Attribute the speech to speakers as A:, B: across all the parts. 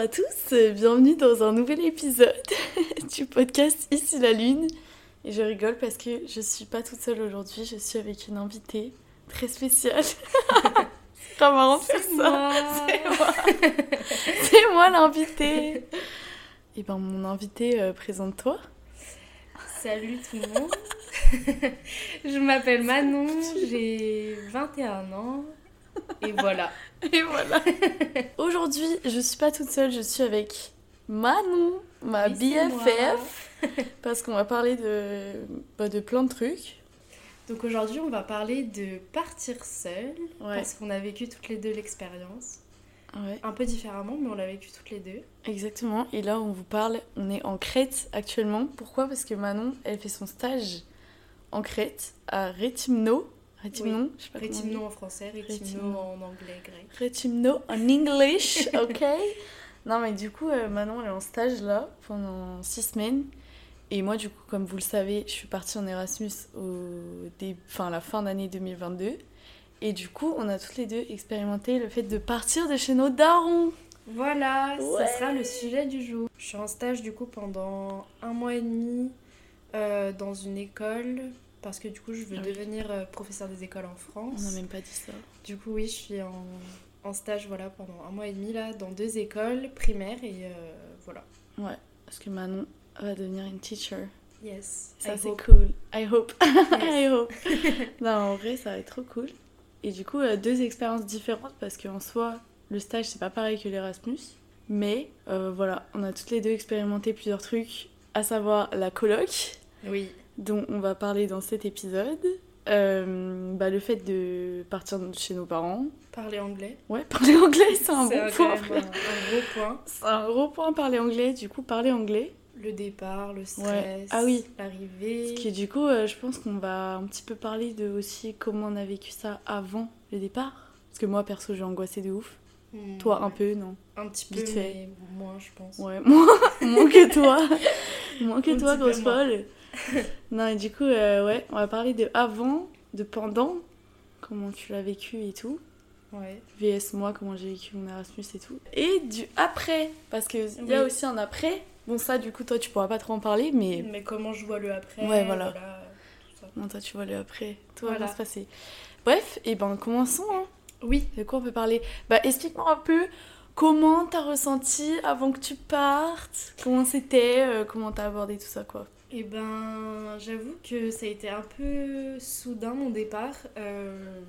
A: à tous, bienvenue dans un nouvel épisode du podcast Ici la Lune. Et je rigole parce que je suis pas toute seule aujourd'hui, je suis avec une invitée très spéciale. C'est pas marrant de faire ça. C'est moi. C'est moi l'invitée. Et ben mon invité, euh, présente-toi.
B: Salut tout le monde. je m'appelle Manon, j'ai 21 ans. Et voilà.
A: Et voilà. Aujourd'hui, je suis pas toute seule, je suis avec Manon, ma
B: Oui,
A: BFF. Parce qu'on va parler de, bah, de plein de trucs.
B: Donc aujourd'hui, on va parler de partir seule.
A: Ouais.
B: Parce qu'on a vécu toutes les deux l'expérience.
A: Ouais,
B: Un peu différemment, mais on l'a vécu toutes les deux.
A: exactement. Et là, on vous parle, on est en Crète actuellement. Pourquoi? Parce que Manon, elle fait son stage en Crète, à Rétimno. Rétimnon Je sais pas.
B: Rétimno en français, Rétimno
A: Rétimno.
B: en anglais, grec.
A: Rétimno en English, ok Non, mais du coup, euh, Manon, elle est en stage là pendant six semaines. Et moi, du coup, comme vous le savez, je suis partie en Erasmus au dé... enfin, la fin d'année 2022. Et du coup, on a toutes les deux expérimenté le fait de partir de chez nos darons.
B: Voilà,
A: Ouais.
B: ce sera le sujet du jour. Je suis en stage du coup pendant un mois et demi euh, dans une école. Parce que du coup, je veux
A: Ah oui.
B: devenir euh, professeur des écoles en France.
A: On n'a même pas dit ça.
B: Du coup, oui, je suis en, en stage voilà, pendant un mois et demi là, dans deux écoles primaires et euh, voilà.
A: Ouais, parce que Manon va devenir une teacher.
B: Yes.
A: Ça,
B: I
A: c'est cool. I hope. I
B: Yes.
A: hope. non, en vrai, ça va être trop cool. Et du coup, euh, deux expériences différentes parce qu'en soi, le stage, c'est pas pareil que l'Erasmus. Mais euh, voilà, on a toutes les deux expérimenté plusieurs trucs, à savoir la coloc,
B: Oui.
A: Dont on va parler dans cet épisode. Euh, bah, le fait de partir chez nos parents.
B: Parler anglais.
A: Ouais, parler anglais, c'est un bon
B: un, un gros point.
A: C'est un gros point, parler anglais. Du coup, parler anglais.
B: Le départ, le stress,
A: Ouais. Ah oui.
B: l'arrivée.
A: Parce que du coup, euh, je pense qu'on va un petit peu parler de aussi comment on a vécu ça avant le départ. Parce que moi, perso, j'ai angoissé de ouf.
B: Hmm,
A: Toi, un peu, non?
B: Un petit peu,
A: vite fait.
B: mais moins, je pense.
A: Ouais, moins, moins que toi. moins que
B: Un
A: toi, grosse folle. non, et du coup, euh, ouais, on va parler de avant, de pendant, comment tu l'as vécu et tout.
B: Ouais.
A: VS moi, comment j'ai vécu mon Erasmus et tout. Et du après, parce qu'il y a
B: Oui.
A: aussi un après. Bon, ça, du coup, toi, tu pourras pas trop en parler, mais
B: Mais comment je vois le après.
A: Ouais, voilà.
B: tout ça.
A: non, toi, tu vois le après. Va
B: Voilà.
A: bien se passer. Bref, et ben, commençons, hein.
B: Oui.
A: De quoi on peut parler? Bah, explique-moi un peu comment t'as ressenti avant que tu partes, comment c'était, euh, comment t'as abordé tout ça, quoi.
B: Et ben, j'avoue que ça a été un peu soudain mon départ. Euh,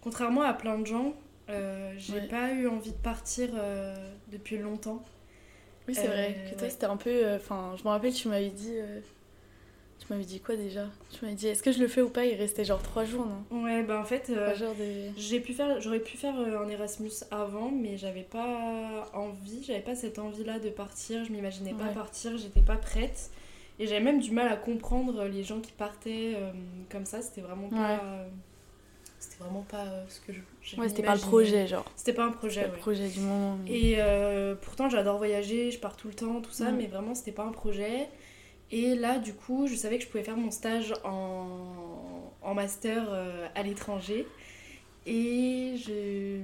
B: contrairement à plein de gens, euh, j'ai
A: Ouais.
B: pas eu envie de partir euh, depuis longtemps.
A: Oui, c'est vrai que toi,
B: ouais.
A: c'était un peu. Enfin, je me rappelle, tu m'avais dit. Tu m'avais dit quoi déjà? Tu m'avais dit, est-ce que je le fais ou pas? Il restait genre trois jours, non?
B: Ouais, ben en fait, euh,
A: de.
B: j'ai pu faire, j'aurais pu faire un Erasmus avant, mais j'avais pas envie, j'avais pas cette envie-là de partir. Je m'imaginais pas partir, j'étais pas prête. Et j'avais même du mal à comprendre les gens qui partaient euh, comme ça. C'était vraiment pas.
A: Ouais.
B: euh, c'était vraiment pas euh, ce que je.
A: Ouais, c'était pas le projet, genre.
B: C'était pas un projet,
A: le
B: ouais.
A: projet du moment. mais-
B: Et pourtant, j'adore voyager, je pars tout le temps, tout ça, mais vraiment, c'était pas un projet. Et là, du coup, je savais que je pouvais faire mon stage en, en master à l'étranger. Et je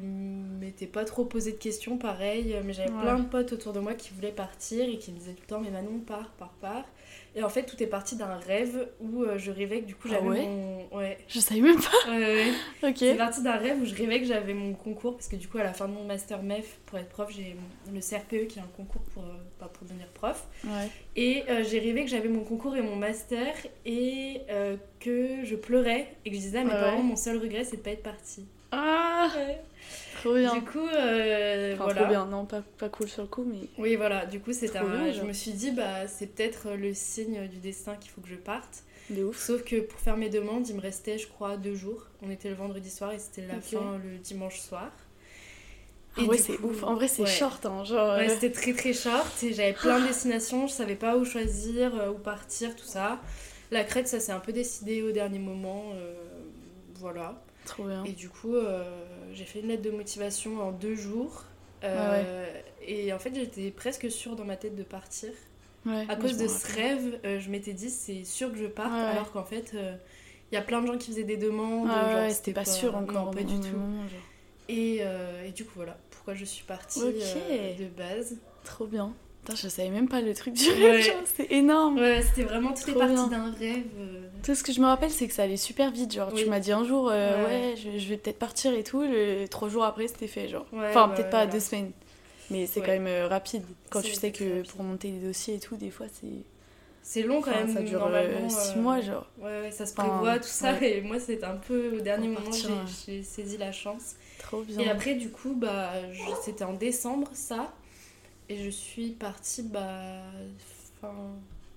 B: m'étais pas trop posé de questions, pareil, mais j'avais
A: Ouais.
B: plein de potes autour de moi qui voulaient partir et qui me disaient tout le temps, mais Manon, pars, pars, pars. Et en fait, tout est parti d'un rêve où euh, je rêvais que du coup,
A: Ah
B: j'avais
A: ouais
B: mon. Ouais.
A: Je savais même pas.
B: Ouais, ouais.
A: Ok.
B: C'est parti d'un rêve où je rêvais que j'avais mon concours, parce que du coup, à la fin de mon master MEF, pour être prof, j'ai le CRPE qui est un concours pour, euh, bah, pour devenir prof.
A: Ouais.
B: Et euh, j'ai rêvé que j'avais mon concours et mon master, et euh, que je pleurais, et que je disais à mes parents, mon seul regret, c'est de pas être partie.
A: Ah Trop bien.
B: Du coup, euh,
A: Enfin,
B: voilà.
A: trop bien. Non, pas, pas cool sur le coup, mais.
B: Oui, voilà, du coup,
A: Trop
B: un...
A: bien,
B: je me suis dit, bah, c'est peut-être le signe du destin qu'il faut que je parte.
A: De ouf.
B: Sauf que pour faire mes demandes, il me restait, je crois, deux jours. On était le vendredi soir et c'était la fin le dimanche soir.
A: Ah
B: Et
A: ouais,
B: du
A: c'est ouf. En vrai, c'est
B: ouais.
A: short, hein. Genre.
B: Ouais,
A: euh,
B: c'était très très short et j'avais plein de destinations, je savais pas où choisir, euh, où partir, tout ça. La Crète, ça s'est un peu décidé au dernier moment, euh, voilà.
A: Trop bien.
B: Et du coup, euh, j'ai fait une lettre de motivation en deux jours. euh, Et en fait, j'étais presque sûre dans ma tête de partir.
A: Ouais,
B: À cause de ce rêve, euh, je m'étais dit c'est sûr que je parte,
A: Ouais,
B: alors qu'en fait, euh, il y a plein de gens qui faisaient des demandes.
A: Ah c'était pas sûr encore.
B: Non, pas du tout. Et, et du coup, voilà pourquoi je suis partie de base.
A: Trop bien. Putain, je savais même pas le truc du
B: Ouais.
A: rêve, c'est énorme.
B: Ouais, c'était vraiment tout est parti d'un rêve. euh.
A: Tout ce que je me rappelle, c'est que ça allait super vite. Genre, tu m'as dit un jour, euh,
B: Ouais.
A: ouais, je, je vais peut-être partir et tout. Le... Trois jours après, c'était fait, genre.
B: Ouais,
A: enfin, peut-être pas deux semaines. Mais c'est quand même euh, rapide. Quand tu sais que
B: rapide.
A: pour monter des dossiers et tout, des fois, c'est.
B: C'est long quand
A: Enfin,
B: même.
A: ça dure
B: normalement,
A: euh, six
B: euh,
A: mois, genre.
B: Ouais, ouais, ça se
A: Enfin,
B: prévoit, tout ça. Et moi, c'était un peu au dernier moment, j'ai saisi la chance.
A: Trop bien.
B: Et après, du coup, bah, c'était en décembre, ça. Et je suis partie, bah, fin...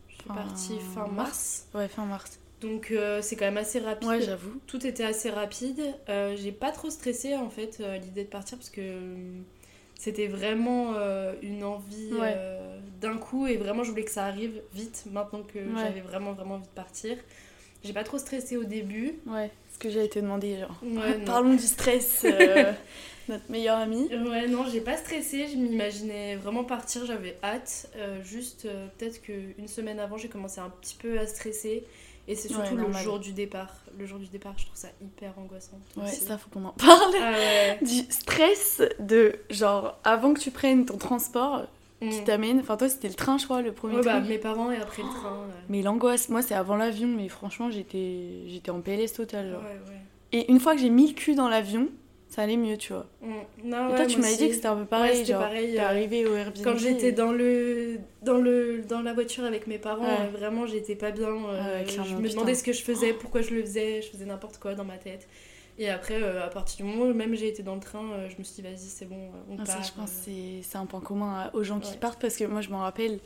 B: Je suis
A: Fin
B: partie fin mars.
A: Ouais, fin mars.
B: Donc, euh, c'est quand même assez rapide.
A: Ouais, j'avoue.
B: Tout était assez rapide. Euh, j'ai pas trop stressé, en fait, euh, à l'idée de partir, parce que c'était vraiment euh, une envie
A: Ouais.
B: d'un coup. Et vraiment, je voulais que ça arrive vite, maintenant que
A: Ouais.
B: j'avais vraiment, vraiment envie de partir. J'ai pas trop stressé au début.
A: Ouais, ce que j'allais te demander, genre.
B: Ouais, non.
A: Parlons du stress, euh, notre meilleure amie.
B: Ouais, non, j'ai pas stressé, je m'imaginais vraiment partir, j'avais hâte. Euh, juste, euh, peut-être qu'une semaine avant, j'ai commencé un petit peu à stresser. Et c'est surtout
A: Ouais,
B: le jour du départ. Le jour du départ, je trouve ça hyper angoissant.
A: Ouais,
B: aussi.
A: ça, faut qu'on en parle.
B: Ah ouais.
A: Du stress de, genre, avant que tu prennes ton transport
B: Mm.
A: qui t'amène. Enfin, toi, c'était le train, je crois, le premier
B: Ouais, bah,
A: truc.
B: mes parents et après le train. ouais.
A: Mais l'angoisse, moi, c'est avant l'avion, mais franchement, j'étais j'étais en PLS total. Genre.
B: ouais.
A: Et une fois que j'ai mis le cul dans l'avion, ça allait mieux, tu vois.
B: Mm. Non,
A: Et toi, tu m'avais dit que c'était un peu pareil. genre,
B: pareil,
A: t'es
B: euh,
A: arrivé au Airbnb.
B: Quand j'étais
A: et-
B: dans le, dans le dans la voiture avec mes parents, euh, vraiment j'étais pas bien. euh, je me
A: putain.
B: demandais ce que je faisais, pourquoi je le faisais, je faisais n'importe quoi dans ma tête. Et après, euh, à partir du moment où même j'ai été dans le train, euh, je me suis dit vas-y c'est bon, on
A: Ah, ça,
B: part.
A: je pense
B: euh.
A: que c'est- c'est un point commun aux gens qui
B: Ouais.
A: partent parce que moi, je m'en rappelle,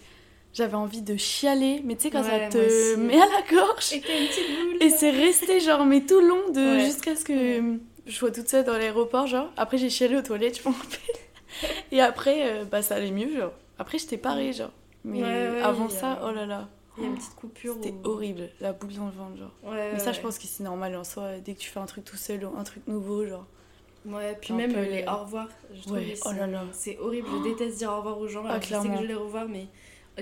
A: j'avais envie de chialer, mais tu sais, quand
B: Ouais,
A: ça te met à la gorge.
B: Et.
A: Et c'est resté genre mais tout le long de
B: Ouais.
A: jusqu'à ce que je sois toute seule dans l'aéroport genre. Après j'ai chialé aux toilettes, je m'en rappelle. Et après bah ça allait mieux genre. Après j'étais parée genre. Mais avant ça, oh là là,
B: Il y a une petite coupure.
A: c'était
B: où-
A: horrible, la boule dans le ventre genre.
B: Ouais,
A: Mais ça
B: ouais,
A: je pense que c'est normal en soi dès que tu fais un truc tout seul ou un truc nouveau genre.
B: Ouais, puis même
A: peu
B: euh, les au revoir. Je trouve
A: Ouais, oh
B: sont-
A: là là.
B: C'est horrible, je déteste dire au revoir aux gens.
A: Ah,
B: je sais que je les revoir, mais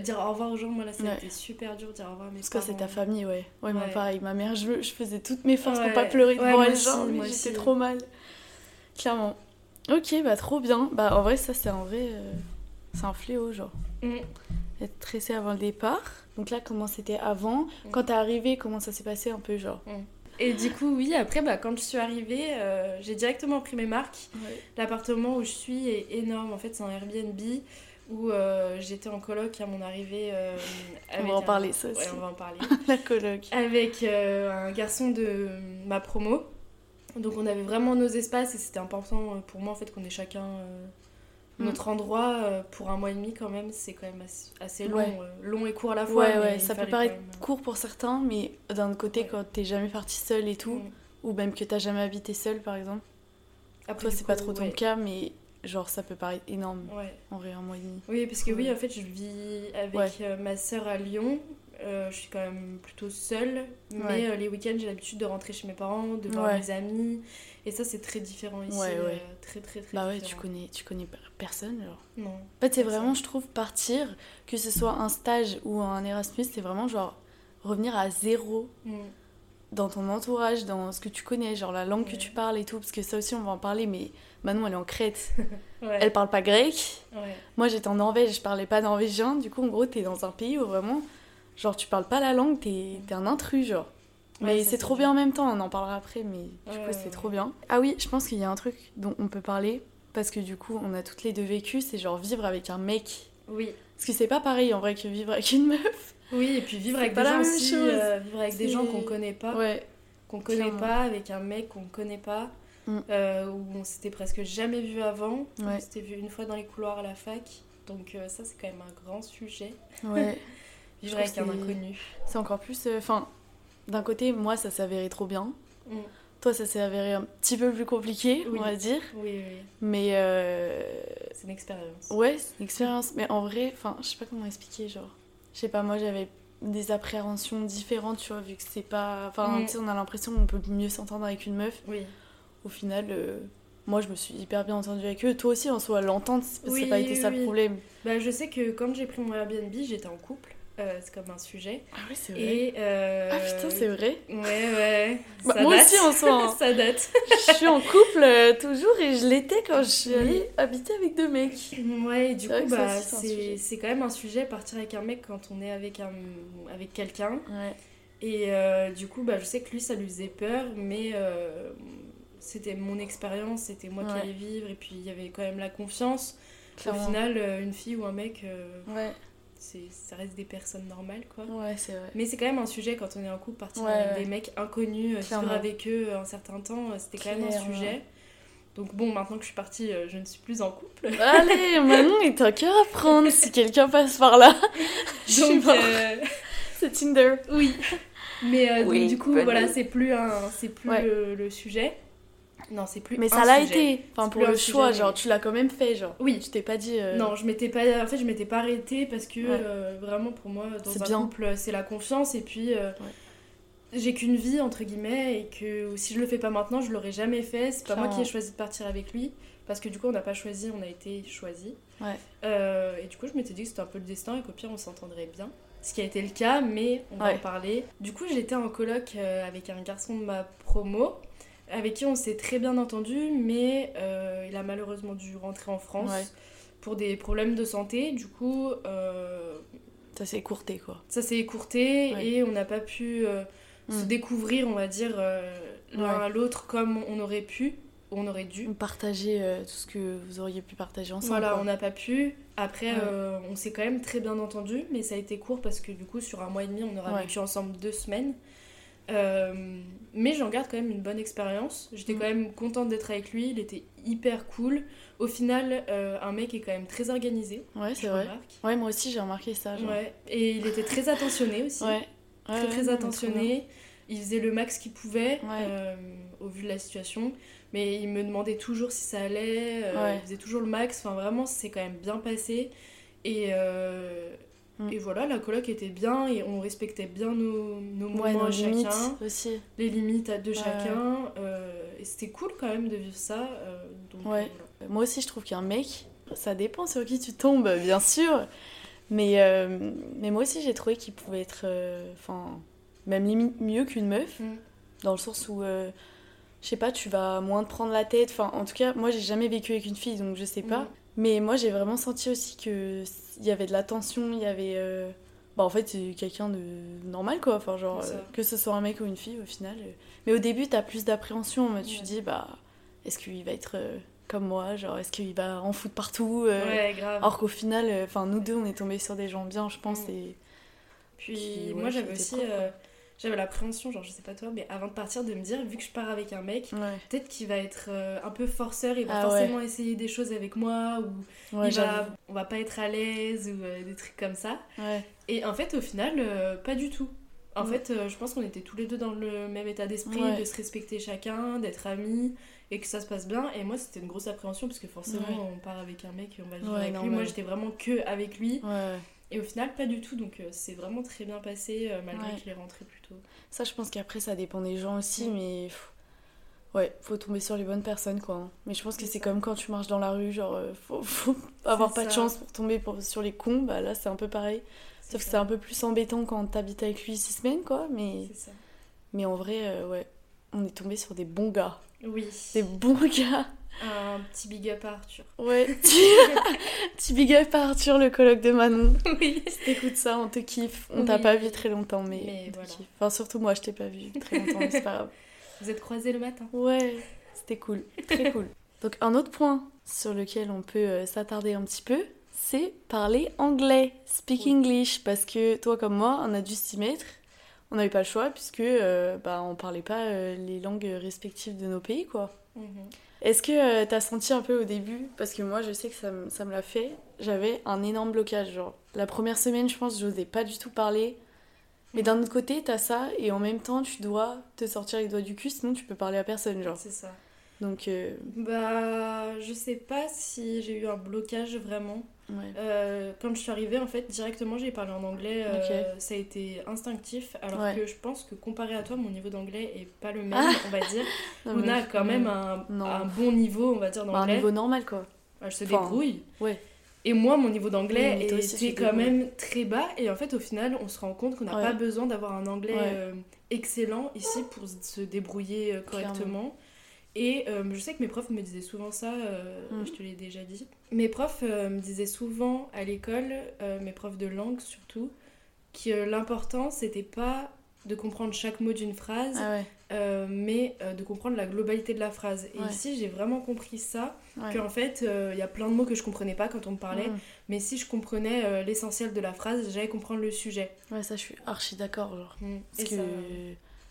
B: dire au revoir aux gens, moi là a
A: Ouais.
B: super dur de dire au revoir à mes
A: Parce que c'est ta famille ouais. Ouais, moi
B: Ouais.
A: pareil, ma mère je, je faisais toutes mes forces pour pas pleurer devant
B: moi
A: elle genre mais
B: moi
A: j'étais trop mal. Clairement. Ok bah trop bien. Bah en vrai ça c'est un vrai euh, c'est un fléau genre.
B: Mm.
A: Être stressé avant le départ. Donc là, comment c'était avant Quand t'es arrivé, comment ça s'est passé un peu, genre
B: Et du coup, oui, après, bah, quand je suis arrivée, euh, j'ai directement pris mes marques. L'appartement où je suis est énorme. En fait, c'est un Airbnb où euh, j'étais en coloc à mon arrivée. euh,
A: On va en
B: un-
A: parler, ça aussi.
B: Ouais, on va en parler.
A: La coloc.
B: avec un garçon de ma promo. Donc on avait vraiment nos espaces et c'était important pour moi en fait qu'on ait chacun
A: Mm.
B: Notre endroit euh, pour un mois et demi quand même. C'est quand même assez, long,
A: Ouais.
B: euh, long et court à la fois.
A: Ouais, ouais, ça peut paraître
B: même, euh,
A: court pour certains, mais d'un côté,
B: Ouais.
A: quand t'es jamais parti seul et tout,
B: mm.
A: ou même que t'as jamais habité seul, par exemple,
B: Après,
A: toi, c'est pas trop ton cas, mais genre, ça peut paraître énorme,
B: Ouais.
A: en vrai, un mois et demi.
B: Oui, parce que oui, en fait, je vis avec ma sœur à Lyon. Euh, je suis quand même plutôt seule, mais
A: Ouais.
B: euh, les week-ends, j'ai l'habitude de rentrer chez mes parents, de voir
A: Ouais.
B: mes amis. Et ça, c'est très différent ici.
A: Ouais, ouais.
B: euh, très, très, très
A: Bah ouais, tu connais, tu connais personne, genre.
B: Non.
A: En fait, c'est vraiment, je trouve, partir, que ce soit un stage ou un Erasmus, c'est vraiment genre revenir à zéro
B: Mm.
A: dans ton entourage, dans ce que tu connais, genre la langue que tu parles et tout, parce que ça aussi on va en parler, mais Manon elle est en Crète,
B: Ouais.
A: elle parle pas grec.
B: ouais.
A: Moi j'étais en Norvège, je parlais pas norvégien, du coup en gros t'es dans un pays où vraiment, genre tu parles pas la langue, t'es t'es un intrus, genre. Mais c'est trop bien en même temps, on en parlera après, mais du coup c'est trop bien. Ah oui, je pense qu'il y a un truc dont on peut parler, parce que du coup on a toutes les deux vécu, c'est genre vivre avec un mec.
B: Oui.
A: Parce que c'est pas pareil en vrai que vivre avec une meuf.
B: Oui, et puis vivre avec
A: pas
B: des
A: la
B: gens
A: même
B: aussi,
A: chose.
B: euh, vivre avec des gens qu'on connaît pas,
A: Ouais.
B: qu'on connaît
A: Clairement.
B: pas, avec un mec qu'on connaît pas,
A: Mm.
B: euh, où on s'était presque jamais vu avant.
A: Ouais.
B: On s'était vu une fois dans les couloirs à la fac. Donc euh, ça, c'est quand même un grand sujet.
A: Ouais.
B: Vivre avec un inconnu.
A: C'est encore plus. euh, Enfin, d'un côté, moi, ça avéré trop bien.
B: Mm.
A: Toi, ça s'est avéré un petit peu plus compliqué,
B: Oui.
A: on va dire.
B: Oui, oui,
A: Mais euh,
B: c'est une expérience.
A: ouais, c'est une expérience. Mais en vrai, enfin, je sais pas comment expliquer. Genre, je sais pas, moi, j'avais des appréhensions différentes, tu vois, vu que c'est pas. Enfin,
B: Mm.
A: tu sais, on a l'impression qu'on peut mieux s'entendre avec une meuf.
B: Oui.
A: Au final, euh, moi, je me suis hyper bien entendue avec eux. Toi aussi, en soi, l'entente, ça n'a pas été ça le problème.
B: Bah, je sais que quand j'ai pris mon Airbnb, j'étais en couple euh, c'est comme un sujet.
A: Ah oui, c'est vrai.
B: Et, euh,
A: Ah putain, c'est vrai.
B: Ouais, ouais.
A: Bah,
B: ça
A: moi
B: date.
A: aussi, en soi, hein.
B: ça date.
A: je suis en couple euh, toujours et je l'étais quand je suis allée habiter avec deux mecs.
B: Ouais, et du coup, bah,
A: c'est
B: quand même un sujet, partir avec un mec quand on est avec, un, avec quelqu'un.
A: Ouais.
B: Et du coup, bah, je sais que lui, ça lui faisait peur, mais c'était mon expérience, c'était moi qui allais vivre, et puis il y avait quand même la confiance.
A: Clairement.
B: Au final, une fille ou un mec,
A: Ouais,
B: ça reste des personnes normales, quoi.
A: ouais, c'est vrai.
B: Mais c'est quand même un sujet quand on est en couple, partir
A: Ouais,
B: avec
A: ouais.
B: des mecs inconnus, euh, vivre
A: Clairement.
B: avec eux un certain temps, euh, c'était quand même un sujet. Donc bon, maintenant que je suis partie, euh, je ne suis plus en couple.
A: Allez, Manon est un cœur à prendre si quelqu'un passe par là. Je suis
B: Donc,
A: mort.
B: euh,
A: C'est Tinder.
B: oui. Mais euh, donc, du coup, voilà, c'est plus, un, c'est plus
A: Ouais.
B: le, le sujet. Non, c'est plus
A: Mais
B: un
A: ça l'a été. Enfin, pour le choix, genre, tu l'as quand même fait, genre.
B: Oui.
A: Tu t'es pas dit. euh,
B: Non, je m'étais pas en fait, je m'étais pas arrêtée parce que
A: Ouais.
B: euh, vraiment pour moi dans un
A: bien.
B: couple, c'est la confiance et puis euh, j'ai qu'une vie entre guillemets et que si je le fais pas maintenant, je l'aurais jamais fait. C'est pas moi qui ai choisi de partir avec lui parce que du coup, on n'a pas choisi, on a été choisi.
A: Ouais.
B: Et du coup, je m'étais dit que c'était un peu le destin et qu'au pire, on s'entendrait bien. Ce qui a été le cas, mais on va
A: Ouais.
B: en parler. Du coup, j'étais en coloc euh, avec un garçon de ma promo, avec qui on s'est très bien entendu, mais euh, il a malheureusement dû rentrer en France
A: Ouais.
B: pour des problèmes de santé. Du coup, euh,
A: Ça s'est écourté, quoi.
B: ça s'est écourté
A: Ouais.
B: et on n'a pas pu euh, se
A: Mm.
B: découvrir, on va dire, l'un
A: Ouais.
B: à l'autre comme on aurait pu, ou on aurait dû.
A: Partager tout ce que vous auriez pu partager ensemble.
B: Voilà,
A: quoi.
B: on n'a pas pu. Après, on s'est quand même très bien entendu, mais ça a été court parce que du coup, sur un mois et demi, on aura vécu ensemble deux semaines. Euh, mais j'en garde quand même une bonne expérience. J'étais
A: Mm.
B: quand même contente d'être avec lui, il était hyper cool. Au final, euh, un mec est quand même très organisé.
A: Ouais, c'est vrai.
B: remarque.
A: Ouais, moi aussi, j'ai remarqué ça. Genre.
B: Ouais. Et il était très attentionné aussi.
A: Ouais.
B: très
A: Ouais,
B: très
A: ouais,
B: attentionné. Il faisait le max qu'il pouvait euh, au vu de la situation. Mais il me demandait toujours si ça allait. Il faisait toujours le max. Enfin, vraiment, c'est quand même bien passé. Et,
A: Mm.
B: et voilà, la coloc était bien et on respectait bien nos, nos.
A: Ouais,
B: moments
A: nos
B: chacun,
A: aussi.
B: les limites de
A: Ouais.
B: chacun. euh, et c'était cool quand même de vivre ça. euh, donc,
A: Ouais.
B: euh, voilà.
A: Moi aussi, je trouve qu'un mec, ça dépend sur qui tu tombes, bien sûr. Mais, euh, mais moi aussi, j'ai trouvé qu'il pouvait être. Enfin, même limite mieux qu'une meuf.
B: Mm.
A: Dans le sens où, je sais pas, tu vas moins te prendre la tête. Enfin, en tout cas, moi, j'ai jamais vécu avec une fille, donc je sais pas.
B: Mm.
A: Mais moi, j'ai vraiment senti aussi que il y avait de la tension, il y avait. euh, Bah, en fait, c'est quelqu'un de normal, quoi. Enfin, genre, euh, que ce soit un mec ou une fille, au final. euh. Mais au début, t'as plus d'appréhension. Tu te dis, bah, est-ce qu'il va être comme moi Genre, est-ce qu'il va en foutre partout
B: Ouais, grave.
A: Alors qu'au final, enfin, nous deux, on est tombés sur des gens bien, je pense.
B: Mm.
A: Et...
B: Puis
A: ouais,
B: moi j'avais aussi j'avais l'appréhension, genre je sais pas toi, mais avant de partir de me dire, vu que je pars avec un mec,
A: Ouais,
B: peut-être qu'il va être euh, un peu forceur, il va
A: Ah ouais.
B: forcément essayer des choses avec moi, ou
A: ouais
B: il va, on va pas être à l'aise, ou euh, des trucs comme ça. Et en fait au final, euh, pas du tout. En
A: Mm.
B: fait, je pense qu'on était tous les deux dans le même état d'esprit, de se respecter chacun, d'être amis, et que ça se passe bien. Et moi c'était une grosse appréhension, parce que forcément on part avec un mec et on va vivre avec lui.
A: normal.
B: Moi j'étais vraiment que avec lui. Et au final, pas du tout. Donc, euh, c'est vraiment très bien passé, euh, malgré
A: Ouais.
B: qu'il est rentré plus tôt.
A: Ça, je pense qu'après, ça dépend des gens aussi, mais. pff, Ouais, faut tomber sur les bonnes personnes, quoi. hein. Mais je pense que
B: C'est
A: comme quand tu marches dans la rue, genre, euh, faut, faut avoir pas de chance pour tomber pour- sur les cons, bah là, c'est un peu pareil. Sauf que c'est un peu plus embêtant quand t'habites avec lui six semaines, quoi. Mais,
B: ça.
A: mais en vrai, euh, ouais, on est tombé sur des bons gars.
B: Oui.
A: Des bons gars.
B: Un petit big up à Arthur.
A: Ouais, petit, big up à Arthur, le colloque de Manon.
B: oui.
A: Si t'écoutes ça, on te kiffe. On t'a
B: Oui.
A: pas vu très longtemps, mais,
B: Mais
A: on te
B: voilà.
A: kiffe. Enfin, surtout moi, je t'ai pas vu très longtemps, mais c'est pas grave.
B: Vous êtes croisés le matin.
A: Ouais, c'était cool, très cool. Donc un autre point sur lequel on peut euh, s'attarder un petit peu, c'est parler anglais, speak
B: Oui.
A: English, parce que toi comme moi, on a dû s'y mettre. On n'avait pas le choix puisque euh, bah, on parlait pas euh, les langues respectives de nos pays, quoi.
B: Mhm.
A: Est-ce que euh, t'as senti un peu au début, parce que moi je sais que ça, me- ça me l'a fait, j'avais un énorme blocage. Genre, la première semaine, je pense, j'osais pas du tout parler. Mais d'un autre côté, t'as ça, et en même temps, tu dois te sortir les doigts du cul, sinon tu peux parler à personne, genre.
B: C'est ça.
A: Donc, euh,
B: Bah, je sais pas si j'ai eu un blocage vraiment.
A: Ouais.
B: Euh, quand je suis arrivée, en fait, directement, j'ai parlé en anglais. euh, Ça a été instinctif. Alors
A: Ouais.
B: que je pense que comparé à toi, mon niveau d'anglais est pas le même,
A: Ah.
B: on va dire.
A: Non,
B: Luna a quand même un, un bon niveau, on va dire,
A: Bah, un
B: d'anglais.
A: niveau normal, quoi.
B: Elle se
A: Enfin,
B: débrouille.
A: ouais.
B: Et moi, mon niveau d'anglais
A: Oui,
B: était quand même très bas. Et en fait, au final, on se rend compte qu'on n'a
A: Ouais.
B: pas besoin d'avoir un anglais euh, excellent ici pour se débrouiller correctement. Et euh, je sais que mes profs me disaient souvent ça, euh,
A: Mm.
B: je te l'ai déjà dit. Mes profs euh, me disaient souvent à l'école, mes profs de langue surtout, que l'important c'était pas de comprendre chaque mot d'une phrase,
A: Ah ouais,
B: mais de comprendre la globalité de la phrase. Et
A: Ouais.
B: ici, j'ai vraiment compris ça,
A: ouais.
B: qu'en fait, il y a plein de mots que je comprenais pas quand on me parlait,
A: Mm.
B: mais si je comprenais l'essentiel de la phrase, j'allais comprendre le sujet.
A: Ouais, ça, je suis archi d'accord, genre.
B: Mm.
A: Parce
B: Et
A: que...
B: ça-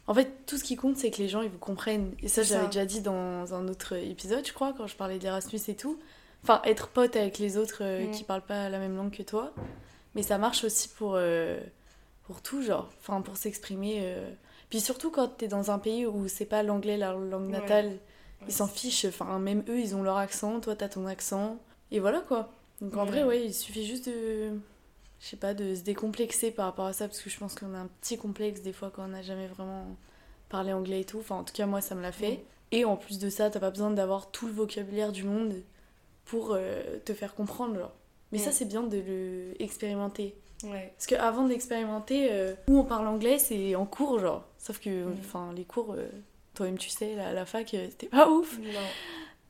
A: En fait, tout ce qui compte, c'est que les gens, ils vous comprennent. Et ça, j'avais déjà dit dans un autre épisode, je crois, quand je parlais d'Erasmus et tout. Enfin, être pote avec les autres euh,
B: Mm.
A: qui parlent pas la même langue que toi. Mais ça marche aussi pour, euh, pour tout, genre. Enfin, pour s'exprimer. euh. Puis surtout quand t'es dans un pays où c'est pas l'anglais, la langue natale,
B: Ouais,
A: ils s'en fichent. Enfin, même eux, ils ont leur accent, toi, t'as ton accent. Et voilà, quoi. Donc en
B: Ouais.
A: vrai, ouais, il suffit juste de... Je sais pas, de se décomplexer par rapport à ça, parce que je pense qu'on a un petit complexe des fois quand on n'a jamais vraiment parlé anglais et tout. Enfin, en tout cas, moi, ça me l'a fait. Et en plus de ça, t'as pas besoin d'avoir tout le vocabulaire du monde pour euh, te faire comprendre, genre. Mais ça, c'est bien de le expérimenter.
B: Ouais.
A: Parce qu'avant d'expérimenter, euh, où on parle anglais, c'est en cours, genre. Sauf que, enfin, les cours, euh, toi-même, tu sais, la, la fac, euh, c'était pas ouf.
B: Non.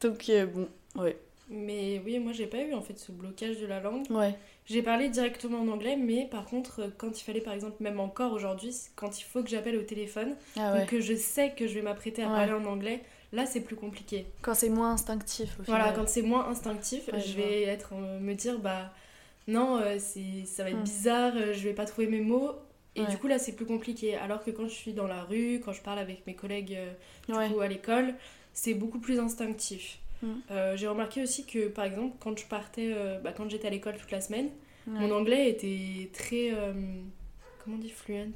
A: Donc, bon, ouais.
B: Mais oui, moi j'ai pas eu en fait ce blocage de la langue.
A: Ouais,
B: J'ai parlé directement en anglais, mais par contre, euh, quand il fallait par exemple, même encore aujourd'hui, quand il faut que j'appelle au téléphone,
A: ah
B: ou que je sais que je vais m'apprêter à
A: Ouais.
B: parler en anglais, là c'est plus compliqué.
A: Quand c'est moins instinctif, au
B: Voilà, quand c'est moins instinctif,
A: Ouais,
B: je vais être euh, me dire bah non, euh, c'est ça va être
A: Hmm.
B: bizarre, euh, je vais pas trouver mes mots. Et du coup là c'est plus compliqué. Alors que quand je suis dans la rue, quand je parle avec mes collègues du coup à l'école, c'est beaucoup plus instinctif.
A: Mm.
B: Euh, J'ai remarqué aussi que par exemple quand je partais, euh, bah, quand j'étais à l'école toute la semaine,
A: Ouais.
B: mon anglais était très euh, comment on dit fluent?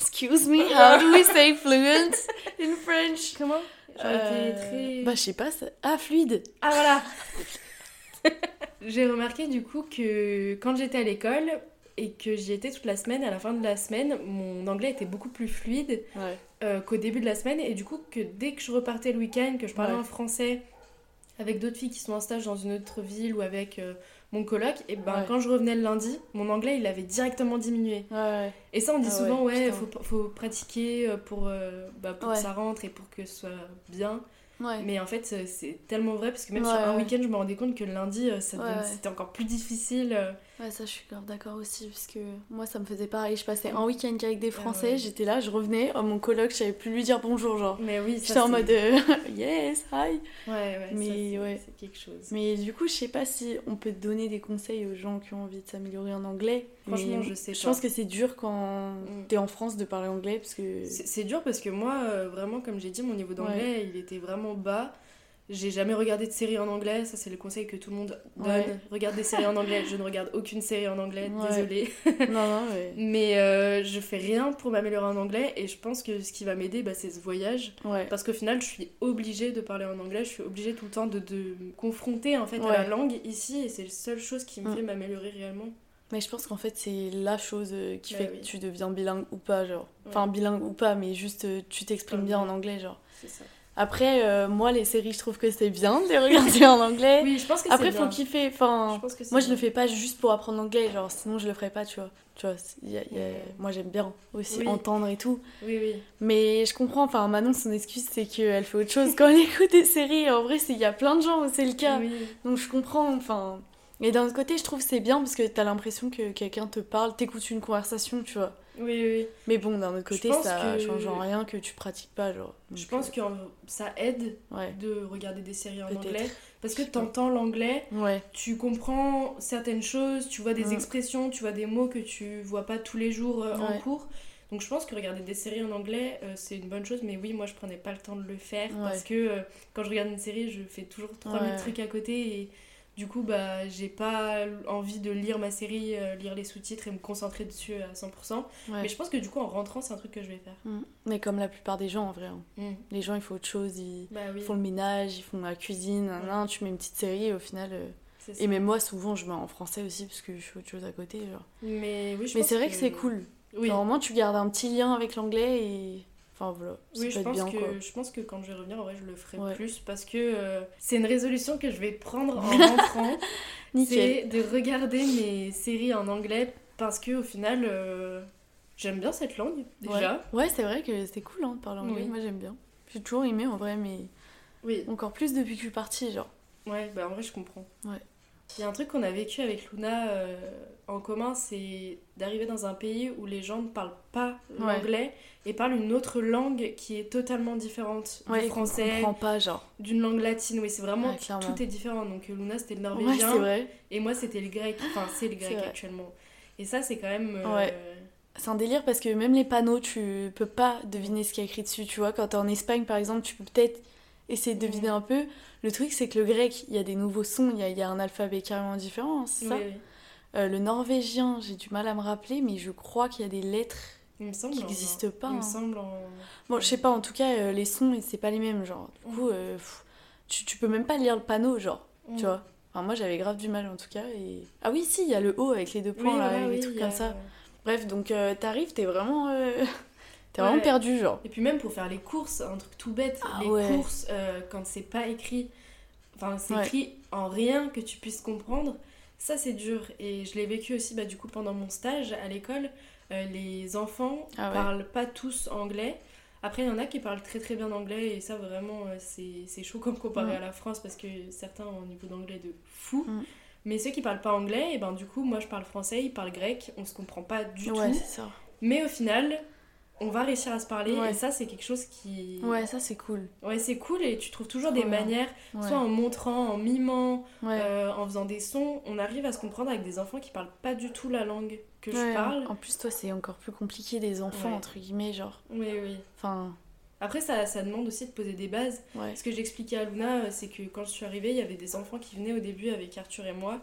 A: Excuse me, how do we say fluent in French?
B: Comment? Très
A: Bah, je sais pas, ça... ah, fluide.
B: Ah voilà J'ai remarqué du coup que quand j'étais à l'école et que j'y étais toute la semaine, à la fin de la semaine, mon anglais était beaucoup plus fluide
A: Ouais.
B: Euh, qu'au début de la semaine. Et du coup, que dès que je repartais le week-end, que je parlais
A: Ouais.
B: en français avec d'autres filles qui sont en stage dans une autre ville ou avec euh, mon coloc, et ben
A: Ouais.
B: quand je revenais le lundi, mon anglais il avait directement diminué.
A: Ouais.
B: Et ça, on dit
A: Ah
B: souvent,
A: ouais,
B: faut, faut pratiquer euh, pour, euh, bah, pour que ça rentre et pour que ce soit bien.
A: Ouais.
B: Mais en fait, c'est tellement vrai parce que même
A: Ouais,
B: sur un
A: ouais.
B: week-end, je me rendais compte que le lundi, ça c'était encore plus difficile.
A: Ouais, ça, je suis grave d'accord aussi, parce que moi, ça me faisait pareil. Je passais un week-end qu'avec des
B: Ah
A: Français,
B: ouais.
A: j'étais là, je revenais, oh, mon coloc, je savais plus lui dire bonjour, genre.
B: Mais oui,
A: J'étais en mode euh, yes, hi.
B: Ouais, ouais,
A: Mais
B: ça, c'est-
A: ouais.
B: c'est quelque chose.
A: Mais du coup, je sais pas si on peut donner des conseils aux gens qui ont envie de s'améliorer en anglais.
B: Franchement,
A: Mais
B: je sais
A: Je
B: pas.
A: pense que c'est dur quand
B: Mm.
A: t'es en France de parler anglais, parce que.
B: C'est c'est dur parce que moi, euh, vraiment, comme j'ai dit, mon niveau d'anglais, il était vraiment bas. J'ai jamais regardé de série en anglais, ça c'est le conseil que tout le monde donne.
A: Ouais.
B: Regarde des séries en anglais, je ne regarde aucune série en anglais,
A: Ouais.
B: désolée.
A: non, non, ouais.
B: Mais euh, je fais rien pour m'améliorer en anglais et je pense que ce qui va m'aider, bah, c'est ce voyage. Parce qu'au final, je suis obligée de parler en anglais, je suis obligée tout le temps de, de me confronter en fait à la langue ici et c'est la seule chose qui me
A: Mm.
B: fait m'améliorer réellement.
A: Mais je pense qu'en fait, c'est la chose euh, qui
B: Bah
A: fait
B: oui.
A: que tu deviens bilingue ou pas, genre. Enfin, bilingue ou pas, mais juste euh, tu t'exprimes bien en anglais, genre.
B: C'est ça.
A: Après, euh, moi, les séries, je trouve que c'est bien de les regarder en anglais.
B: Oui, je pense que
A: Après,
B: c'est
A: faut
B: bien.
A: kiffer.
B: Je
A: Enfin,
B: c'est
A: moi, je le
B: bien.
A: fais pas juste pour apprendre l'anglais, genre, sinon je le ferais pas, tu vois. Tu vois, y a- y a- moi, j'aime bien aussi
B: Oui.
A: entendre et tout.
B: Oui, oui.
A: Mais je comprends, enfin, Manon, son excuse, c'est qu'elle fait autre chose quand elle écoute des séries. En vrai, il y a plein de gens où c'est le cas.
B: Oui.
A: Donc je comprends, enfin. Et d'un autre côté, je trouve que c'est bien parce que t'as l'impression que quelqu'un te parle, t'écoutes une conversation, tu vois.
B: Oui, oui.
A: Mais bon, d'un autre côté, ça
B: que-
A: change en rien que tu pratiques pas, genre.
B: Je pense que euh, ça aide
A: Ouais.
B: de regarder des séries en anglais parce que
A: pas.
B: t'entends l'anglais,
A: Ouais.
B: tu comprends certaines choses, tu vois des
A: Mm.
B: expressions, tu vois des mots que tu vois pas tous les jours euh, en cours. Donc je pense que regarder des séries en anglais, euh, c'est une bonne chose, mais oui, moi je prenais pas le temps de le faire parce que euh, quand je regarde une série, je fais toujours 3000
A: Ouais.
B: trucs à côté et du coup, bah, j'ai pas envie de lire ma série, euh, lire les sous-titres et me concentrer dessus à 100%.
A: ouais.
B: Mais je pense que du coup, en rentrant, c'est un truc que je vais faire.
A: Mm. Mais comme la plupart des gens, en vrai. hein.
B: Mm.
A: Les gens, ils font autre chose, ils
B: Bah oui,
A: font le ménage, ils font la cuisine, tu mets une petite série et au final. euh. Et même moi, souvent, je mets en français aussi parce que je fais autre chose à côté, genre.
B: Mais oui, je
A: Mais c'est vrai que, c'est cool.
B: Oui.
A: Moins, tu gardes un petit lien avec l'anglais et. Enfin voilà,
B: Oui, je pense,
A: bien
B: que, je pense que quand je vais revenir, en vrai, je le ferai
A: Ouais.
B: plus parce que euh, c'est une résolution que je vais prendre en rentrant.
A: Nickel.
B: c'est de regarder mes séries en anglais parce que au final, euh, j'aime bien cette langue déjà.
A: Ouais, Ouais, c'est vrai que c'est cool hein, de parler anglais,
B: Oui.
A: moi j'aime bien. J'ai toujours aimé en vrai, mais
B: Oui,
A: encore plus depuis que je suis partie, genre.
B: ouais, bah en vrai, je comprends.
A: Ouais.
B: Il y a un truc qu'on a vécu avec Luna euh, en commun, c'est d'arriver dans un pays où les gens ne parlent pas
A: Ouais.
B: l'anglais et parlent une autre langue qui est totalement différente
A: Ouais,
B: du français,
A: comprend pas, genre.
B: d'une langue latine. Oui, c'est vraiment
A: Ouais,
B: tout est différent. Donc euh, Luna c'était le norvégien
A: vrai.
B: et moi c'était le grec. Enfin, c'est le grec actuellement. Et ça, c'est quand même. euh.
A: C'est un délire parce que même les panneaux, tu peux pas deviner ce qu'il y a écrit dessus, tu vois. Quand t'es en Espagne, par exemple, tu peux peut-être essayer de deviner un peu. Le truc, c'est que le grec, il y a des nouveaux sons, il y a, il y a un alphabet carrément différent, hein, c'est ça
B: oui.
A: Euh, Le norvégien, j'ai du mal à me rappeler, mais je crois qu'il y a des lettres.
B: Il me semble.
A: Qui
B: en-
A: n'existe pas,
B: Il me
A: hein.
B: semble en.
A: Bon, je sais pas, en tout cas, euh, les sons, c'est pas les mêmes, genre. Du coup, euh, pff, tu, tu peux même pas lire le panneau, genre,
B: Mm.
A: tu vois. Enfin, moi, j'avais grave du mal, en tout cas. Et... Ah oui, si, il y a le O avec les deux
B: Oui,
A: points, là, et des trucs
B: a-
A: comme ça. Bref, donc t'arrives, t'es vraiment, t'es vraiment perdu, genre.
B: Et puis même pour faire les courses, un truc tout bête,
A: Ah
B: les
A: ouais.
B: courses, euh, quand c'est pas écrit, enfin c'est
A: Ouais.
B: écrit en rien que tu puisses comprendre, ça c'est dur. Et je l'ai vécu aussi bah, du coup pendant mon stage à l'école. Euh, les enfants
A: Ah
B: parlent pas tous anglais. Après, il y en a qui parlent très très bien anglais et ça vraiment euh, c'est chaud comme comparé
A: Mm.
B: à la France parce que certains ont un niveau d'anglais de fou.
A: Mm.
B: Mais ceux qui parlent pas anglais, et ben du coup, moi je parle français, ils parlent grec, on se comprend pas du
A: ouais,
B: tout.
A: c'est ça.
B: Mais au final, on va réussir à se parler
A: Ouais.
B: et ça c'est quelque chose qui
A: Ouais, ça, c'est cool.
B: Ouais, c'est cool et tu trouves toujours des manières,
A: Ouais.
B: soit en montrant, en mimant, euh, en faisant des sons, on arrive à se comprendre avec des enfants qui parlent pas du tout la langue que je parle.
A: En plus, toi, c'est encore plus compliqué des enfants, entre guillemets, genre.
B: Oui, oui.
A: Enfin,
B: Après, ça, ça demande aussi de poser des bases. Ce que j'expliquais à Luna, euh, c'est que quand je suis arrivée, il y avait des enfants qui venaient au début avec Arthur et moi,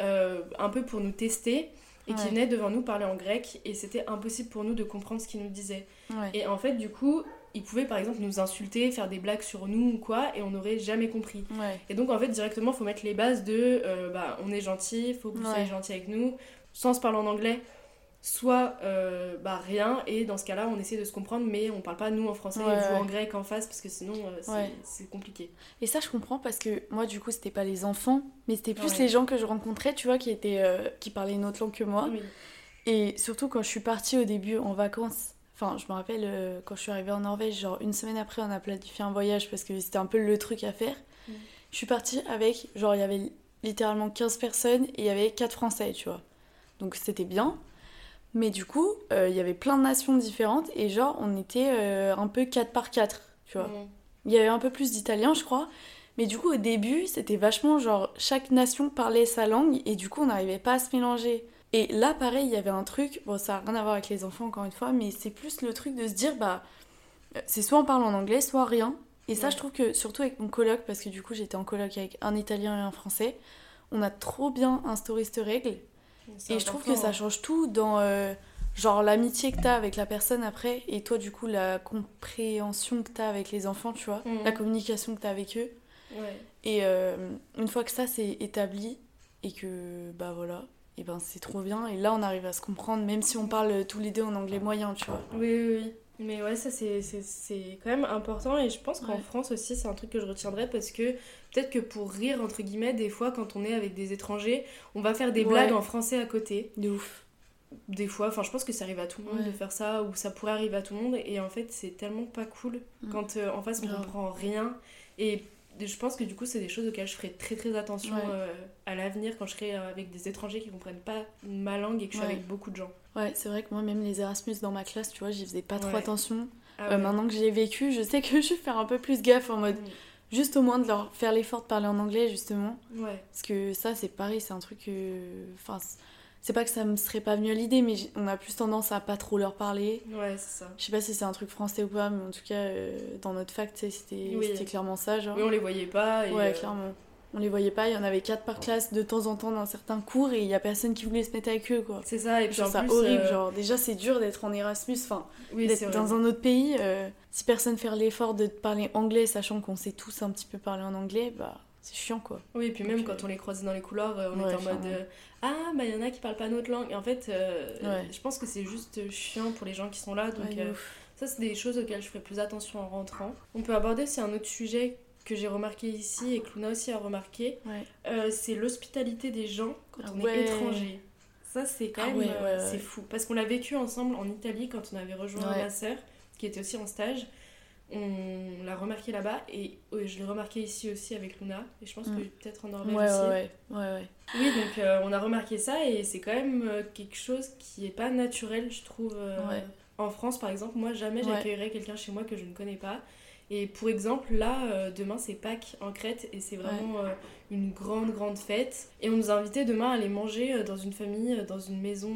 B: euh, un peu pour nous tester, et qui venaient devant nous parler en grec, et c'était impossible pour nous de comprendre ce qu'ils nous.
A: Ouais.
B: Et en fait, du coup, ils pouvaient par exemple nous insulter, faire des blagues sur nous ou quoi, et on n'aurait jamais compris.
A: Ouais.
B: Et donc en fait directement faut mettre les bases de euh, bah, on est gentil, faut que vous soyez gentil avec nous, on se parle en anglais, soit euh, bah rien, et dans ce cas-là on essaie de se comprendre mais on parle pas nous en français
A: Ouais,
B: et vous
A: ouais.
B: en grec en face parce que sinon euh, c'est
A: Ouais.
B: compliqué.
A: Et ça, je comprends parce que moi, du coup, c'était pas les enfants, mais c'était plus les gens que je rencontrais, tu vois, qui étaient, euh, qui parlaient une autre langue que moi.
B: Oui.
A: Et surtout quand je suis partie au début en vacances, enfin je me rappelle euh, quand je suis arrivée en Norvège, genre une semaine après on a planifié un voyage parce que c'était un peu le truc à faire. Je suis partie avec, genre il y avait littéralement 15 personnes et il y avait 4 Français, tu vois. Donc c'était bien. Mais du coup, euh, il y avait plein de nations différentes et genre on était euh, un peu 4 par 4, tu vois.
B: Mm.
A: Il y avait un peu plus d'Italiens, je crois. Mais du coup, au début, c'était vachement genre chaque nation parlait sa langue et du coup, on n'arrivait pas à se mélanger. Et là, pareil, il y avait un truc, bon, ça n'a rien à voir avec les enfants encore une fois, mais c'est plus le truc de se dire, bah, c'est soit on parle en anglais, soit rien. Et ça,
B: Ouais.
A: je trouve que surtout avec mon coloc, parce que du coup, j'étais en coloc avec un italien et un français, on a trop bien instauré cette règle. Et je trouve que ça change tout dans euh, genre l'amitié que t'as avec la personne après et toi du coup la compréhension que t'as avec les enfants, tu vois,
B: Mhm.
A: la communication que t'as avec eux.
B: Ouais.
A: Et euh, une fois que ça c'est établi et que bah voilà, et ben c'est trop bien et là on arrive à se comprendre même si on parle tous les deux en anglais moyen, tu vois.
B: Oui, oui, oui. Mais ouais, ça c'est- quand même important et je pense qu'en
A: Ouais.
B: France aussi c'est un truc que je retiendrai parce que peut-être que pour rire entre guillemets des fois quand on est avec des étrangers on va faire des
A: Ouais.
B: blagues en français à côté
A: De ouf.
B: des fois enfin je pense que ça arrive à tout le monde
A: Ouais.
B: de faire ça ou ça pourrait arriver à tout le monde et en fait c'est tellement pas cool
A: Mm.
B: quand euh, en face on comprend rien et je pense que du coup c'est des choses auxquelles je ferai très très attention
A: Ouais.
B: euh, à l'avenir quand je serai euh, avec des étrangers qui comprennent pas ma langue et que je suis
A: Ouais.
B: avec beaucoup de gens
A: Ouais, c'est vrai que moi même les Erasmus dans ma classe, tu vois, j'y faisais pas trop attention.
B: Ah
A: Euh, maintenant que j'ai vécu, je sais que je vais faire un peu plus gaffe en mode
B: Mm.
A: juste au moins de leur faire l'effort de parler en anglais justement.
B: ouais
A: Parce que ça, c'est pareil, c'est un truc. Enfin, c'est- pas que ça me serait pas venu à l'idée, mais on a plus tendance à pas trop leur parler.
B: ouais c'est ça
A: Je sais pas si c'est un truc français ou pas, mais en tout cas, euh, dans notre fac, c'était
B: Oui.
A: clairement ça. Genre.
B: oui on les voyait pas et
A: ouais,
B: euh,
A: clairement. On les voyait pas, il y en avait quatre par classe de temps en temps dans certains cours et il y a personne qui voulait se mettre avec eux, quoi.
B: c'est ça et puis en
A: ça
B: plus
A: horrible,
B: euh,
A: genre déjà c'est dur d'être en Erasmus, enfin
B: oui
A: d'être dans un autre pays, si personne fait l'effort de parler anglais, sachant qu'on sait tous un petit peu parler en anglais, bah c'est chiant quoi.
B: Oui, et puis même
A: Donc,
B: quand
A: euh,
B: on les croisait dans les couloirs, euh, on
A: ouais,
B: était en mode euh, Ah, bah il y en a qui parlent pas notre langue. Et en fait, euh,
A: Ouais.
B: je pense que c'est juste chiant pour les gens qui sont là. Donc,
A: Ouais,
B: euh. Ça, c'est des choses auxquelles je ferai plus attention en rentrant. On peut aborder aussi un autre sujet que j'ai remarqué ici et que Luna aussi a remarqué. C'est l'hospitalité des gens quand
A: Ah
B: on est étranger. Ça, c'est quand
A: Ah
B: même c'est fou. Parce qu'on l'a vécu ensemble en Italie quand on avait rejoint ma sœur, qui était aussi en stage. On l'a remarqué là-bas et je l'ai remarqué ici aussi avec Luna. Et je pense
A: Mm.
B: que peut-être en Norvège
A: ouais,
B: aussi.
A: ouais, ouais, ouais.
B: Oui, donc euh, on a remarqué ça et c'est quand même euh, quelque chose qui est pas naturel, je trouve. euh. En France, par exemple, moi, jamais j'accueillerais quelqu'un chez moi que je ne connais pas. Et pour exemple, là, euh, demain, c'est Pâques en Crète et c'est vraiment une grande, grande fête. Et on nous a invités demain à aller manger dans une famille, dans une maison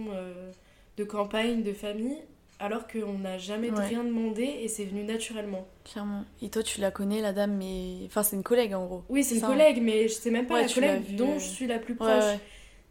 B: de campagne, de famille, alors qu'on n'a jamais
A: Ouais.
B: rien demandé et c'est venu naturellement.
A: Clairement. Et toi, tu la connais, la dame, mais. Enfin, c'est une collègue en gros.
B: Oui, c'est une
A: Ça.
B: collègue, mais je sais même pas
A: Ouais,
B: la collègue
A: vu,
B: dont
A: euh,
B: je suis la plus proche.
A: ouais.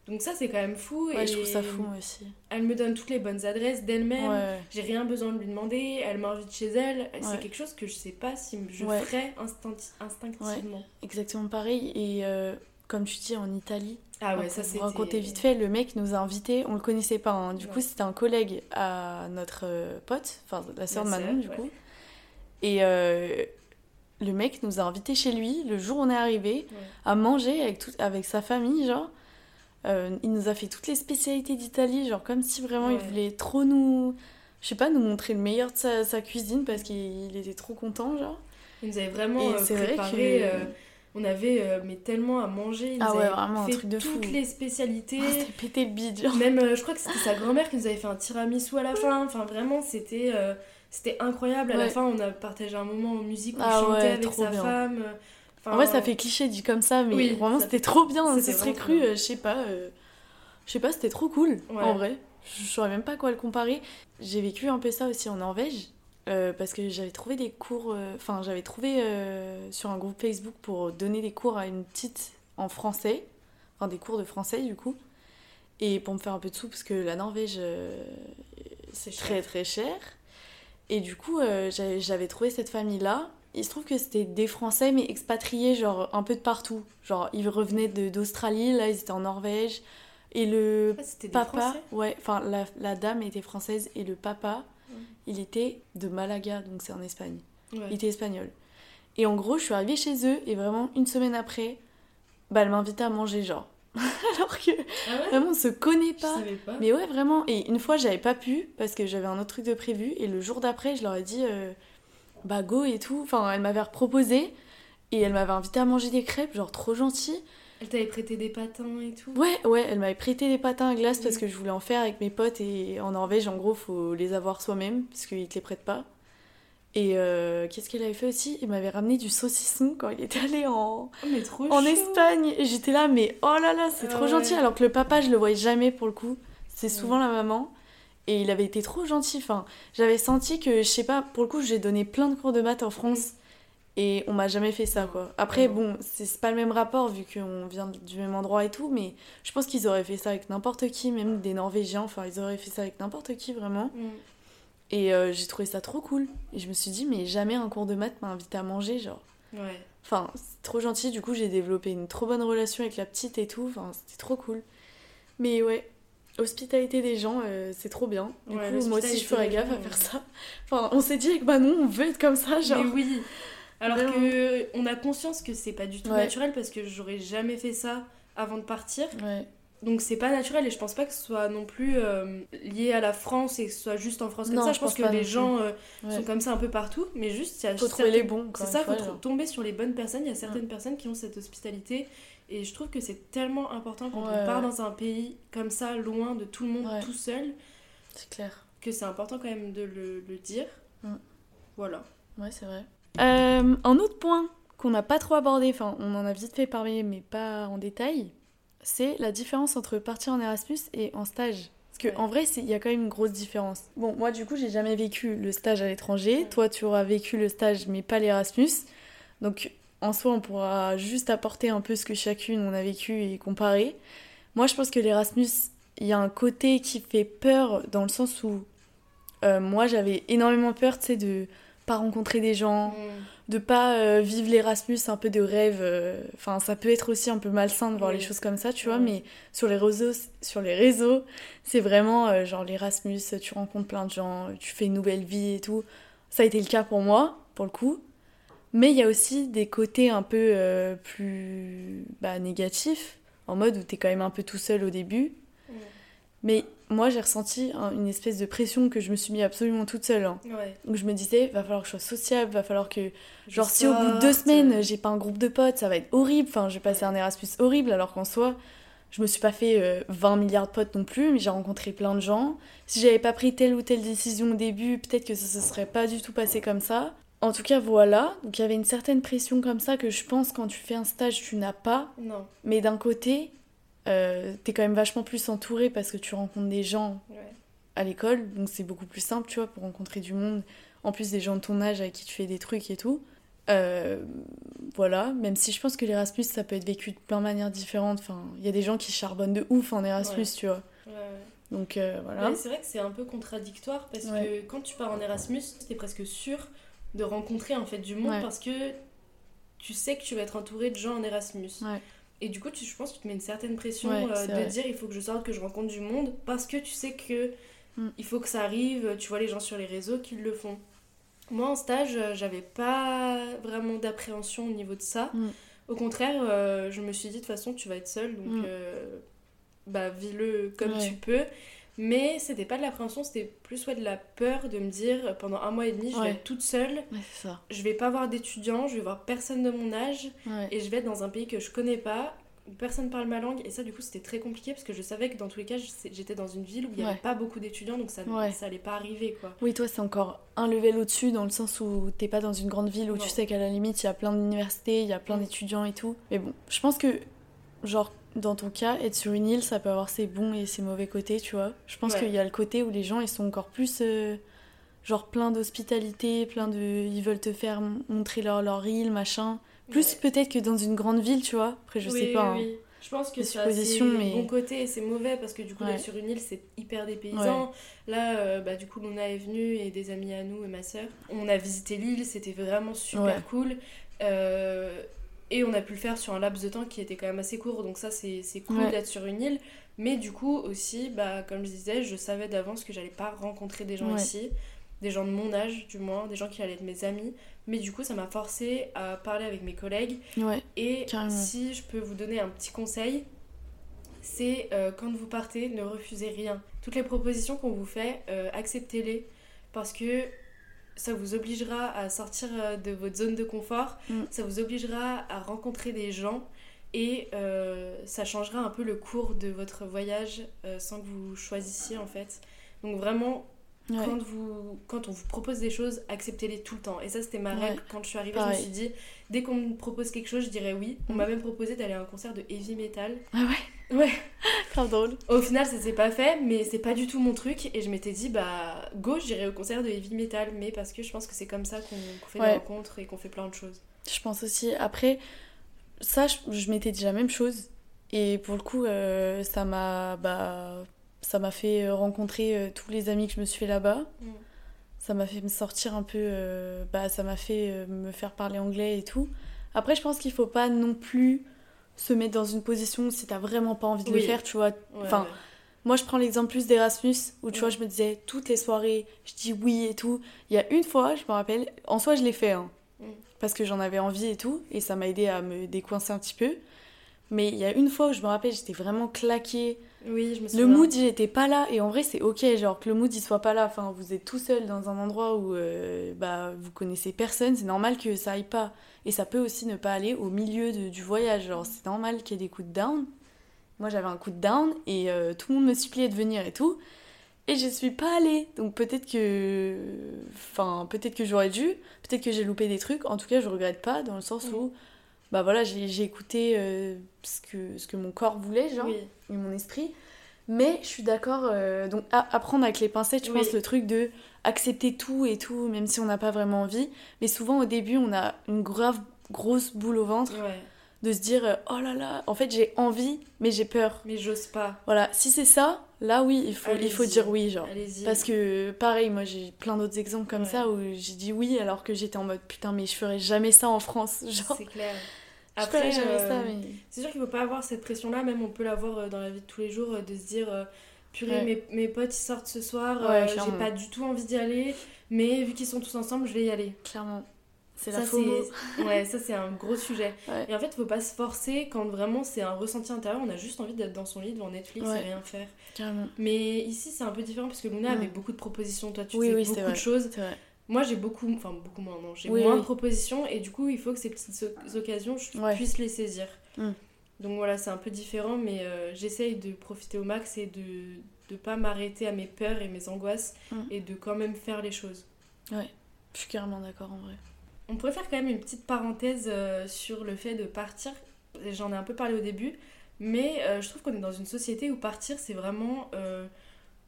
B: Donc ça, c'est quand même fou.
A: Ouais,
B: et
A: je trouve ça fou moi aussi.
B: Elle me donne toutes les bonnes adresses d'elle-même. J'ai rien besoin de lui demander. Elle m'invite chez elle. C'est quelque chose que je sais pas si je ferais instinct- instinctivement.
A: Exactement pareil. Et euh, comme tu dis, en Italie,
B: Ah ouais, ça c'est.
A: raconter vite fait, le mec nous a invités, on le connaissait pas. hein. Du coup, c'était un collègue à notre euh, pote, enfin la sœur de
B: Ma
A: Manon, du
B: ouais.
A: coup. Et euh, le mec nous a invités chez lui le jour où on est arrivé
B: Ouais.
A: à manger avec, tout, avec sa famille, genre. Euh, il nous a fait toutes les spécialités d'Italie, genre comme si vraiment il voulait trop nous. Je sais pas, nous montrer le meilleur de sa, sa cuisine parce qu'il était trop content, genre.
B: Il nous avait vraiment euh,
A: c'est vrai
B: préparé.
A: que-
B: on avait euh, mais tellement à manger. Il
A: Ah ouais,
B: avait
A: vraiment un
B: fait
A: truc de fou.
B: toutes les spécialités.
A: Oh, C'était pété le bide.
B: Même, euh, je crois que c'était sa grand-mère qui nous avait fait un tiramisu à la fin. Enfin, vraiment, c'était euh, c'était incroyable. À la fin, on a partagé un moment en musique où
A: Ah
B: on chantait
A: ouais,
B: avec sa
A: bien.
B: femme. Enfin,
A: En vrai, ça fait cliché dit comme ça, mais
B: Oui,
A: vraiment, c'était trop bien.
B: c'était
A: Ce serait cru, je sais pas. Je sais pas, c'était trop cool,
B: Ouais.
A: en vrai. Je saurais même pas quoi le comparer. J'ai vécu un peu ça aussi en Norvège, euh, parce que j'avais trouvé des cours. euh, Enfin, j'avais trouvé euh, sur un groupe Facebook pour donner des cours à une petite en français. Enfin, des cours de français, du coup. Et pour me faire un peu de sous, parce que la Norvège,
B: C'est
A: très très cher. Et du coup, j'avais trouvé cette famille-là. Il se trouve que c'était des Français, mais expatriés, genre un peu de partout. Genre, ils revenaient d'Australie, là, ils étaient en Norvège. Et le
B: Ah,
A: papa, ouais, enfin, la, la dame était française et le papa. Il était de Malaga, donc c'est en Espagne.
B: Ouais.
A: Il était espagnol. Et en gros, je suis arrivée chez eux et vraiment, une semaine après, bah, elle m'invitait à manger, genre. Alors que
B: Ah ouais?
A: vraiment, on se connaît pas. Mais ouais, vraiment. Et une fois, j'avais pas pu parce que j'avais un autre truc de prévu. Et le jour d'après, je leur ai dit euh, bah go et tout. Enfin, elle m'avait proposé et elle m'avait invité à manger des crêpes, genre trop gentil.
B: Elle t'avait prêté des patins et tout.
A: Ouais, ouais, elle m'avait prêté des patins à glace parce
B: Mhm.
A: que je voulais en faire avec mes potes. Et en Norvège, en gros, faut les avoir soi-même parce qu'ils te les prêtent pas. Et euh, qu'est-ce qu'elle avait fait aussi? Il m'avait ramené du saucisson quand il était allé en,
B: Oh, mais trop
A: en. Espagne. Et j'étais là, mais oh là là, c'est
B: Ah
A: trop
B: ouais.
A: gentil. Alors que le papa, je le voyais jamais pour le coup. C'est souvent
B: Ouais.
A: la maman. Et il avait été trop gentil. Enfin, j'avais senti que, je sais pas, pour le coup, j'ai donné plein de cours de maths en France. Et on m'a jamais fait ça, quoi. Après, bon, c'est pas le même rapport vu qu'on vient du même endroit et tout. Mais je pense qu'ils auraient fait ça avec n'importe qui, même des Norvégiens. Enfin, ils auraient fait ça avec n'importe qui, vraiment.
B: Mm.
A: Et euh, j'ai trouvé ça trop cool. Et je me suis dit, mais jamais un cours de maths m'a invité à manger, genre.
B: Ouais.
A: Enfin, c'est trop gentil. Du coup, j'ai développé une trop bonne relation avec la petite et tout. Enfin, c'était trop cool. Mais ouais, hospitalité des gens, euh, c'est trop bien. Du
B: Ouais,
A: coup, moi aussi, je ferais gaffe à faire ça. Enfin, on s'est dit avec Manon, on veut être comme ça, genre.
B: Mais oui. Alors
A: Vraiment.
B: que on a conscience que c'est pas du tout
A: Ouais.
B: naturel parce que j'aurais jamais fait ça avant de partir.
A: Ouais,
B: Donc c'est pas naturel et je pense pas que ce soit non plus euh, lié à la France et que ce soit juste en France comme
A: Non,
B: ça.
A: je
B: Je pense
A: pense
B: que les gens euh,
A: ouais.
B: sont comme ça un peu partout, mais juste il y a
A: Faut trouver
B: certaines-
A: les bons.
B: C'est ça,
A: fois,
B: faut
A: genre.
B: tomber sur les bonnes personnes. Il y a certaines personnes qui ont cette hospitalité et je trouve que c'est tellement important quand
A: Ouais,
B: on part dans un pays comme ça, loin de tout le monde, tout seul,
A: C'est clair.
B: que c'est important quand même de le, le dire.
A: Mm.
B: Voilà.
A: Ouais, c'est vrai. Euh, un autre point qu'on n'a pas trop abordé, enfin, on en a vite fait parler, mais pas en détail, c'est la différence entre partir en Erasmus et en stage. Parce que
B: Ouais.
A: en vrai, il y a quand même une grosse différence. Bon, moi, du coup, j'ai jamais vécu le stage à l'étranger.
B: Ouais.
A: Toi, tu auras vécu le stage, mais pas l'Erasmus. Donc, en soi, on pourra juste apporter un peu ce que chacune on a vécu et comparer. Moi, je pense que l'Erasmus, il y a un côté qui fait peur dans le sens où euh, moi, j'avais énormément peur, tu sais, de pas rencontrer des gens, de pas euh, vivre l'Erasmus un peu de rêve. euh, Enfin, ça peut être aussi un peu malsain de voir
B: Oui.
A: les choses comme ça, tu vois,
B: Ouais.
A: mais sur les réseaux, sur les réseaux c'est vraiment euh, genre l'Erasmus, tu rencontres plein de gens, tu fais une nouvelle vie et tout. Ça a été le cas pour moi, pour le coup. Mais il y a aussi des côtés un peu plus bah, négatifs, en mode où t'es quand même un peu tout seul au début. Mais moi, j'ai ressenti hein, une espèce de pression que je me suis mis absolument toute seule. hein.
B: Ouais.
A: Donc je me disais, va falloir que je sois sociable, va falloir que Genre si au bout de deux
B: sorte,
A: semaines
B: euh,
A: j'ai pas un groupe de potes, ça va être horrible. Enfin, j'ai passé un Erasmus horrible alors qu'en soi, je me suis pas fait euh, 20 milliards de potes non plus, mais j'ai rencontré plein de gens. Si j'avais pas pris telle ou telle décision au début, peut-être que ça se serait pas du tout passé comme ça. En tout cas, voilà. Donc il y avait une certaine pression comme ça que je pense quand tu fais un stage, tu n'as pas.
B: Non.
A: Mais d'un côté, euh, t'es quand même vachement plus entouré parce que tu rencontres des gens
B: Ouais.
A: à l'école, donc c'est beaucoup plus simple, tu vois, pour rencontrer du monde. En plus, des gens de ton âge avec qui tu fais des trucs et tout. Euh, voilà, même si je pense que l'Erasmus, ça peut être vécu de plein de manières différentes. Enfin, il y a des gens qui charbonnent de ouf en Erasmus,
B: Ouais.
A: tu vois.
B: Ouais.
A: Donc euh, voilà.
B: C'est vrai que c'est un peu contradictoire parce que quand tu pars en Erasmus, t'es presque sûr de rencontrer en fait du monde parce que tu sais que tu vas être entouré de gens en Erasmus. Et du coup, tu, je pense que tu te mets une certaine pression
A: Ouais,
B: euh, de
A: vrai.
B: dire il faut que je sorte, que je rencontre du monde parce que tu sais que
A: Mm.
B: il faut que ça arrive. Tu vois les gens sur les réseaux qui le font. Moi en stage, euh, j'avais pas vraiment d'appréhension au niveau de ça.
A: Mm.
B: Au contraire, euh, je me suis dit de toute façon tu vas être seule donc
A: Mm.
B: euh, bah vis-le comme
A: Ouais.
B: tu peux. Mais c'était pas de l'appréhension, c'était plus ouais, de la peur de me dire euh, pendant un mois et demi je
A: Ouais.
B: vais être toute seule,
A: Ouais, c'est ça.
B: je vais pas voir d'étudiants, je vais voir personne de mon âge et je vais être dans un pays que je connais pas, où personne parle ma langue et ça du coup c'était très compliqué parce que je savais que dans tous les cas j'étais dans une ville où il y avait pas beaucoup d'étudiants donc ça, ça allait pas arriver quoi.
A: Oui, toi, c'est encore un level au-dessus dans le sens où t'es pas dans une grande ville où
B: Non.
A: tu sais qu'à la limite, il y a plein d'universités, il y a plein
B: Mm.
A: d'étudiants et tout. Mais bon, je pense que, genre, dans ton cas, être sur une île, ça peut avoir ses bons et ses mauvais côtés, tu vois. Je pense
B: Ouais.
A: qu'il y a le côté où les gens, ils sont encore plus, euh, genre, plein d'hospitalité, plein de... Ils veulent te faire montrer leur, leur île, machin. Plus
B: Ouais.
A: peut-être que dans une grande ville, tu vois. Après, je
B: Oui,
A: sais pas.
B: oui,
A: hein.
B: oui. Je pense que ça
A: suppositions, mais-
B: bons côtés et c'est mauvais parce que du coup
A: Ouais.
B: sur une île c'est hyper dépaysant. Là, euh, bah, du coup Luna est venue et des amis à nous et ma soeur. On a visité l'île, c'était vraiment super
A: Ouais.
B: cool. Euh, et on a pu le faire sur un laps de temps qui était quand même assez court donc ça c'est c'est cool
A: Ouais.
B: d'être sur une île. Mais du coup aussi, bah, comme je disais, je savais d'avance que j'allais pas rencontrer des gens
A: Ouais.
B: ici. Des gens de mon âge, du moins, des gens qui allaient être mes amis. Mais du coup, ça m'a forcé à parler avec mes collègues
A: Ouais.
B: et
A: Carrément.
B: si je peux vous donner un petit conseil, c'est euh, quand vous partez, ne refusez rien. Toutes les propositions qu'on vous fait, euh, acceptez-les parce que ça vous obligera à sortir euh, de votre zone de confort,
A: Mm.
B: ça vous obligera à rencontrer des gens et euh, ça changera un peu le cours de votre voyage euh, sans que vous choisissiez en fait. Donc vraiment,
A: Ouais.
B: quand, vous, quand on vous propose des choses, acceptez-les tout le temps. Et ça, c'était ma
A: Ouais.
B: règle. Quand je suis arrivée, je me suis dit, dès qu'on me propose quelque chose, je dirais oui. On
A: Mm.
B: m'a même proposé d'aller à un concert de heavy metal.
A: Ah ouais?
B: Ouais.
A: Grave drôle.
B: Au final, ça s'est pas fait, mais c'est pas du tout mon truc. Et je m'étais dit, bah, go, j'irai au concert de heavy metal. Mais parce que je pense que c'est comme ça qu'on fait
A: Ouais.
B: des rencontres et qu'on fait plein de choses.
A: Je pense aussi. Après, ça, je, je m'étais dit la même chose. Et pour le coup, euh, ça m'a bah, ça m'a fait rencontrer euh, tous les amis que je me suis fait là-bas.
B: Mm.
A: Ça m'a fait me sortir un peu. euh, bah, ça m'a fait me faire parler anglais et tout. Après, je pense qu'il faut pas non plus se mettre dans une position où si t'as vraiment pas envie de
B: Oui.
A: le faire, tu vois.
B: Ouais,
A: Enfin,
B: ouais.
A: Moi, je prends l'exemple plus d'Erasmus, où tu
B: Ouais.
A: vois, je me disais, toutes les soirées, je dis oui et tout. Il y a une fois, je me rappelle, en soi, je l'ai fait, hein,
B: Mm.
A: parce que j'en avais envie et tout, et ça m'a aidé à me décoincer un petit peu. Mais il y a une fois où je me rappelle, j'étais vraiment claquée.
B: Oui, je me
A: Le mood, il était pas là, et en vrai, c'est ok, genre que le mood, il soit pas là. Enfin, vous êtes tout seul dans un endroit où euh, bah, vous connaissez personne, c'est normal que ça aille pas. Et ça peut aussi ne pas aller au milieu de- du voyage. Genre, c'est normal qu'il y ait des coups de down. Moi, j'avais un coup de down, et euh, tout le monde me suppliait de venir et tout. Et je suis pas allée. Donc peut-être que. Enfin, peut-être que j'aurais dû, peut-être que j'ai loupé des trucs. En tout cas, je regrette pas, dans le sens où. Bah voilà, j'ai écouté euh, ce, que, ce que mon corps voulait, genre
B: Oui.
A: et mon esprit. Mais je suis d'accord, euh, donc à, à prendre avec les pincettes, je
B: Oui.
A: pense, le truc de accepter tout et tout, même si on n'a pas vraiment envie. Mais souvent au début, on a une grave grosse boule au ventre.
B: Ouais.
A: de se dire euh, oh là là, en fait j'ai envie, mais j'ai peur.
B: Mais j'ose pas.
A: Voilà, si c'est ça, là oui, il faut, il faut dire oui, genre. Parce que pareil, moi j'ai plein d'autres exemples comme
B: Ouais.
A: ça où j'ai dit oui alors que j'étais en mode putain, mais je ferais jamais ça en France. Genre,
B: C'est clair. Après, euh,
A: mais.
B: c'est sûr qu'il faut pas avoir cette pression-là, même on peut l'avoir euh, dans la vie de tous les jours, euh, de se dire purée,
A: Ouais.
B: mes, mes potes ils sortent ce soir,
A: Ouais,
B: j'ai pas du tout envie d'y aller, mais vu qu'ils sont tous ensemble, je vais y aller.
A: Clairement. C'est
B: Ça,
A: la FOMO.
B: c'est- Ouais, ça c'est un gros sujet.
A: Ouais.
B: Et en fait, faut pas se forcer quand vraiment c'est un ressenti intérieur, on a juste envie d'être dans son lit devant Netflix
A: Ouais.
B: et rien faire.
A: Carrément.
B: Mais ici c'est un peu différent parce que Luna avait beaucoup de propositions, toi tu
A: Oui,
B: fais
A: oui,
B: beaucoup de choses. Moi j'ai beaucoup, enfin beaucoup moins, non, j'ai
A: Oui,
B: moins
A: oui.
B: de propositions et du coup il faut que ces petites o- occasions je
A: Ouais.
B: puisse les saisir.
A: Mm.
B: Donc voilà, c'est un peu différent, mais euh, j'essaye de profiter au max et de ne pas m'arrêter à mes peurs et mes angoisses
A: Mm.
B: et de quand même faire les choses.
A: Je suis carrément d'accord en vrai.
B: On pourrait faire quand même une petite parenthèse euh, sur le fait de partir. J'en ai un peu parlé au début, mais euh, je trouve qu'on est dans une société où partir, c'est vraiment euh,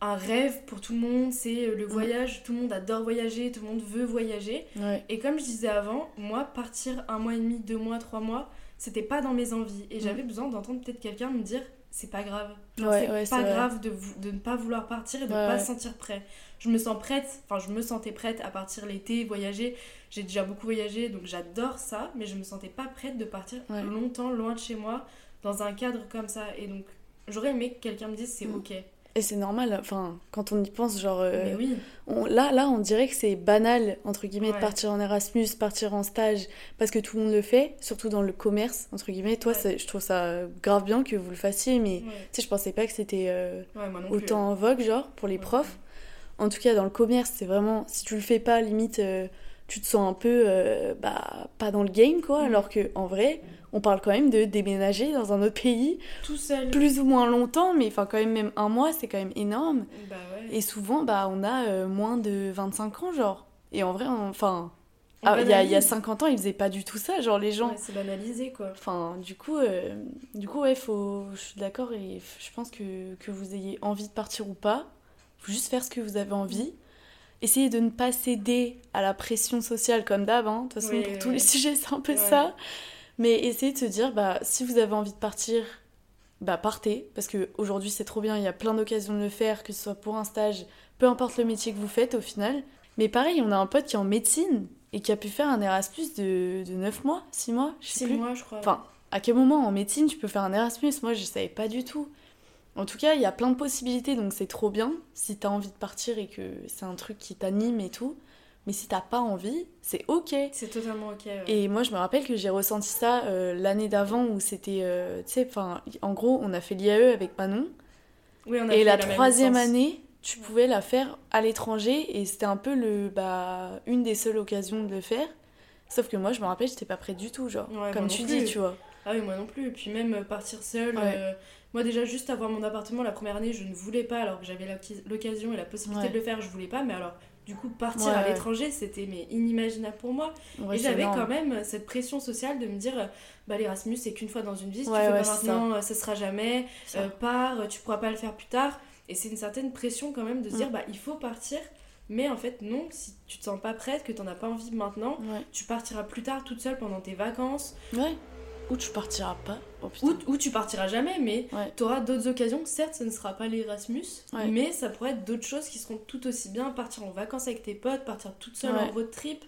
B: un rêve pour tout le monde. C'est euh, le voyage, tout le monde adore voyager, tout le monde veut voyager.
A: Ouais.
B: Et comme je disais avant, moi, partir un mois et demi, deux mois, trois mois, c'était pas dans mes envies. Et j'avais besoin d'entendre peut-être quelqu'un me dire c'est pas grave.
A: Ouais,
B: c'est
A: ouais,
B: pas grave de, ne pas vouloir partir et de
A: Ouais,
B: pas se sentir prêt. Je me sens prête, enfin, je me sentais prête à partir l'été, voyager. J'ai déjà beaucoup voyagé, donc j'adore ça, mais je me sentais pas prête de partir longtemps, loin de chez moi, dans un cadre comme ça. Et donc, j'aurais aimé que quelqu'un me dise c'est
A: Mm.
B: ok.
A: Et c'est normal, enfin, quand on y pense, genre. euh,
B: Mais oui,
A: on- là, là, on dirait que c'est banal, entre guillemets, de partir en Erasmus, partir en stage, parce que tout le monde le fait, surtout dans le commerce, entre guillemets. Toi,
B: Ouais.
A: je trouve ça grave bien que vous le fassiez, mais
B: ouais,
A: tu sais, je pensais pas que c'était euh, autant en vogue, genre, pour les profs. En tout cas, dans le commerce, c'est vraiment, si tu le fais pas, limite, euh, tu te sens un peu, euh, bah, pas dans le game, quoi.
B: Mm.
A: Alors que, en vrai, on parle quand même de déménager dans un autre pays,
B: Tout seul.
A: plus ou moins longtemps, mais enfin, quand même, même un mois, c'est quand même énorme.
B: Bah ouais.
A: Et souvent, bah, on a euh, moins de 25 ans, genre. Et en vrai, enfin, ah, il y, a, y a
B: banalise.
A: 50 ans, ils faisaient pas du tout ça, genre les gens.
B: Ouais, c'est banalisé quoi.
A: Enfin, du coup, euh, du coup, ouais, faut, je suis d'accord et je pense que, que vous ayez envie de partir ou pas, faut juste faire ce que vous avez envie. Essayez de ne pas céder à la pression sociale comme d'hab, hein. De toute façon,
B: Oui,
A: pour
B: oui,
A: tous les sujets, c'est un peu
B: Ouais.
A: ça. Mais essayez de se dire, bah, si vous avez envie de partir, bah, partez. Parce qu'aujourd'hui, c'est trop bien, il y a plein d'occasions de le faire, que ce soit pour un stage, peu importe le métier que vous faites au final. Mais pareil, on a un pote qui est en médecine et qui a pu faire un Erasmus de, de 9 mois, 6 mois, je sais
B: Six
A: plus.
B: mois, je crois.
A: Enfin, à quel moment en médecine tu peux faire un Erasmus? Moi, je savais pas du tout. En tout cas, il y a plein de possibilités, donc c'est trop bien si t'as envie de partir et que c'est un truc qui t'anime et tout. Mais si t'as pas envie, c'est ok.
B: C'est totalement ok. ouais.
A: Et moi, je me rappelle que j'ai ressenti ça euh, l'année d'avant où c'était, euh, tu sais, enfin, en gros, on a fait l'IAE avec Manon.
B: Oui, on a
A: Et
B: fait
A: la troisième année, tu pouvais la faire à l'étranger et c'était un peu le, bah, une des seules occasions de le faire. Sauf que moi, je me rappelle, j'étais pas prête du tout, genre,
B: Ouais,
A: comme tu dis, tu vois.
B: Ah oui, moi non plus. Et puis même euh, partir seule.
A: Ouais.
B: euh, Moi déjà, juste avoir mon appartement la première année, je ne voulais pas, alors que j'avais l'occ- l'occasion et la possibilité
A: Ouais.
B: de le faire, je voulais pas. Mais alors, du coup, partir
A: Ouais,
B: à l'étranger, c'était mais inimaginable pour moi.
A: Ouais,
B: et j'avais quand même cette pression sociale de me dire, bah l'Erasmus, c'est qu'une fois dans une vie, si
A: Ouais,
B: tu fais pas
A: ça.
B: maintenant, ça sera jamais. Euh, pars, tu pourras pas le faire plus tard. Et c'est une certaine pression quand même de se
A: Mm.
B: dire, bah il faut partir. Mais en fait, non, si tu te sens pas prête, que t'en as pas envie maintenant, tu partiras plus tard toute seule pendant tes vacances.
A: Ouais. Ou tu partiras pas. Oh.
B: Ou, ou tu partiras jamais, mais
A: Ouais.
B: tu auras d'autres occasions. Certes, ce ne sera pas l'Erasmus,
A: Ouais.
B: mais ça pourrait être d'autres choses qui seront tout aussi bien. Partir en vacances avec tes potes, partir toute seule
A: Ouais.
B: en road trip.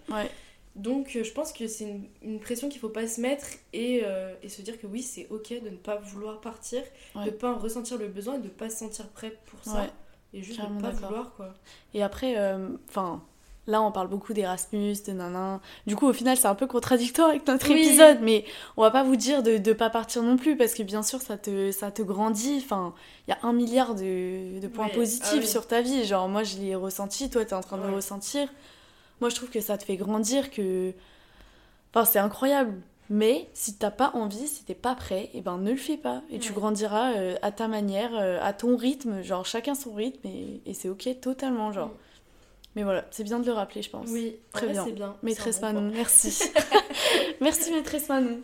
B: Donc euh, je pense que c'est une, une pression qu'il faut pas se mettre et, euh, et se dire que oui, c'est ok de ne pas vouloir partir, de pas en ressentir le besoin et de pas se sentir prêt pour ça. Et juste de pas
A: d'accord.
B: vouloir quoi.
A: Et après, euh, enfin, là, on parle beaucoup d'Erasmus, de nanan. Du coup, au final, c'est un peu contradictoire avec notre
B: Oui.
A: épisode, mais on va pas vous dire de ne pas partir non plus, parce que bien sûr, ça te, ça te grandit. Enfin, il y a un milliard de, de points
B: Ouais.
A: positifs
B: Ah oui.
A: sur ta vie. Genre, moi, je l'ai ressenti, toi, t'es en train de le ressentir. Moi, je trouve que ça te fait grandir, que. Enfin, c'est incroyable. Mais si t'as pas envie, si t'es pas prêt, et ben ne le fais pas. Et tu grandiras euh, à ta manière, euh, à ton rythme, genre chacun son rythme, et, et c'est ok totalement, genre. Mais voilà, c'est bien de le rappeler, je pense.
B: Oui,
A: Très bien.
B: c'est bien.
A: Maîtresse
B: bon
A: Manon, merci. merci maîtresse Manon.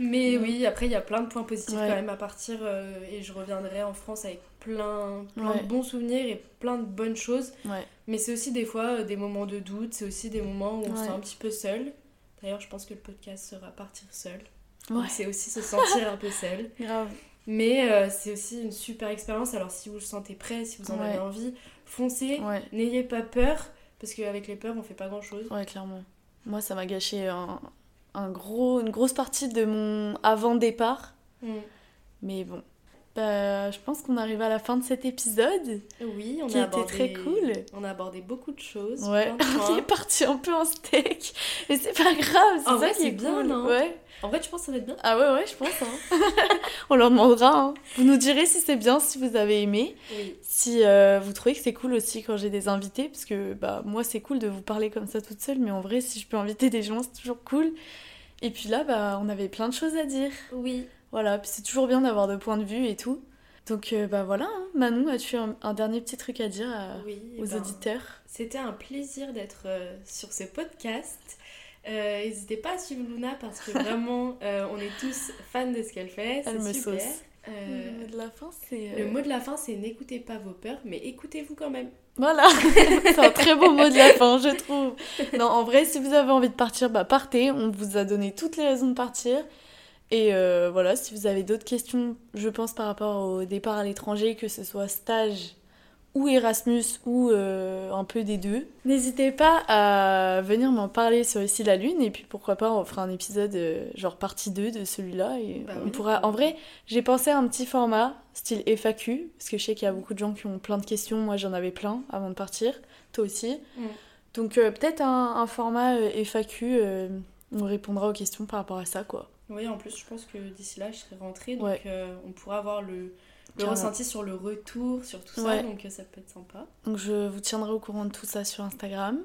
B: Mais oui, après, il y a plein de points positifs
A: Ouais.
B: quand même à partir. euh, et je reviendrai en France avec plein, plein
A: Ouais.
B: de bons souvenirs et plein de bonnes choses.
A: Ouais.
B: Mais c'est aussi des fois euh, des moments de doute, c'est aussi des moments où on se sent un petit peu seul. D'ailleurs, je pense que le podcast sera partir seul. C'est aussi se sentir un peu seul.
A: Grave.
B: Mais euh, c'est aussi une super expérience. Alors si vous vous sentez prêt, si vous en avez envie, foncez.
A: Ouais.
B: N'ayez pas peur. Parce qu'avec les peurs, on fait pas grand chose.
A: Ouais, clairement. Moi, ça m'a gâché un, un gros, une grosse partie de mon avant-départ. Mais bon. Bah, je pense qu'on arrive à la fin de cet épisode.
B: Oui, on
A: Qui
B: a
A: était
B: abordé...
A: très cool.
B: On a abordé beaucoup de choses.
A: Ouais, on est parti un peu en steak. Mais c'est pas grave, c'est
B: En
A: ça
B: vrai,
A: qui
B: c'est
A: est
B: bien,
A: cool.
B: non
A: Ouais.
B: En vrai, tu penses que ça va être bien
A: Ah ouais, ouais, je pense. hein. on leur demandera. hein. Vous nous direz si c'est bien, si vous avez aimé.
B: Oui.
A: Si euh, vous trouvez que c'est cool aussi quand j'ai des invités, parce que bah, moi c'est cool de vous parler comme ça toute seule, mais en vrai si je peux inviter des gens c'est toujours cool. Et puis là bah, on avait plein de choses à dire.
B: Oui.
A: Voilà, puis c'est toujours bien d'avoir de points de vue et tout. Donc euh, bah voilà, hein. Manon, as-tu un, un dernier petit truc à dire à-
B: Oui.
A: aux
B: ben,
A: auditeurs?
B: C'était un plaisir d'être euh, sur ce podcast. Euh, N'hésitez pas à suivre Luna parce que vraiment, on est tous fans de ce qu'elle fait.
A: Elle me
B: super.
A: sauce. Le mot de la fin c'est...
B: le mot de la fin, c'est n'écoutez pas vos peurs, mais écoutez-vous quand même.
A: Voilà, c'est un très beau mot de la fin, je trouve. Non, en vrai, si vous avez envie de partir, bah partez. On vous a donné toutes les raisons de partir. Et euh, voilà, si vous avez d'autres questions, je pense par rapport au départ à l'étranger, que ce soit stage ou Erasmus ou euh, un peu des deux, n'hésitez pas à venir m'en parler sur Ici la Lune. Et puis pourquoi pas, on fera un épisode euh, genre partie 2 de celui-là. Et
B: Bah
A: on
B: oui.
A: pourra. En vrai, j'ai pensé à un petit format, style FAQ, parce que je sais qu'il y a beaucoup de gens qui ont plein de questions. Moi, j'en avais plein avant de partir. Toi aussi. Donc, peut-être un, un format FAQ. on répondra aux questions par rapport à ça, quoi.
B: Oui, en plus, je pense que d'ici là, je serai rentrée, donc
A: Ouais.
B: euh, on pourra avoir le, le ressenti sur le retour, sur tout ça, donc euh, ça peut être sympa.
A: Donc, je vous tiendrai au courant de tout ça sur Instagram.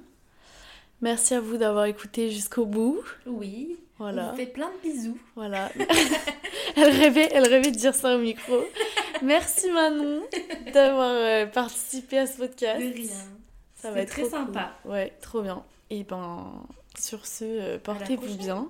A: Merci à vous d'avoir écouté jusqu'au bout.
B: Oui, on
A: Voilà.
B: vous fait plein de bisous.
A: Voilà. elle, rêvait, elle rêvait de dire ça au micro. Merci Manon d'avoir euh, participé à ce podcast.
B: De rien.
A: Ça va être
B: très sympa.
A: cool. Ouais, trop bien. Et ben, sur ce, portez-vous bien.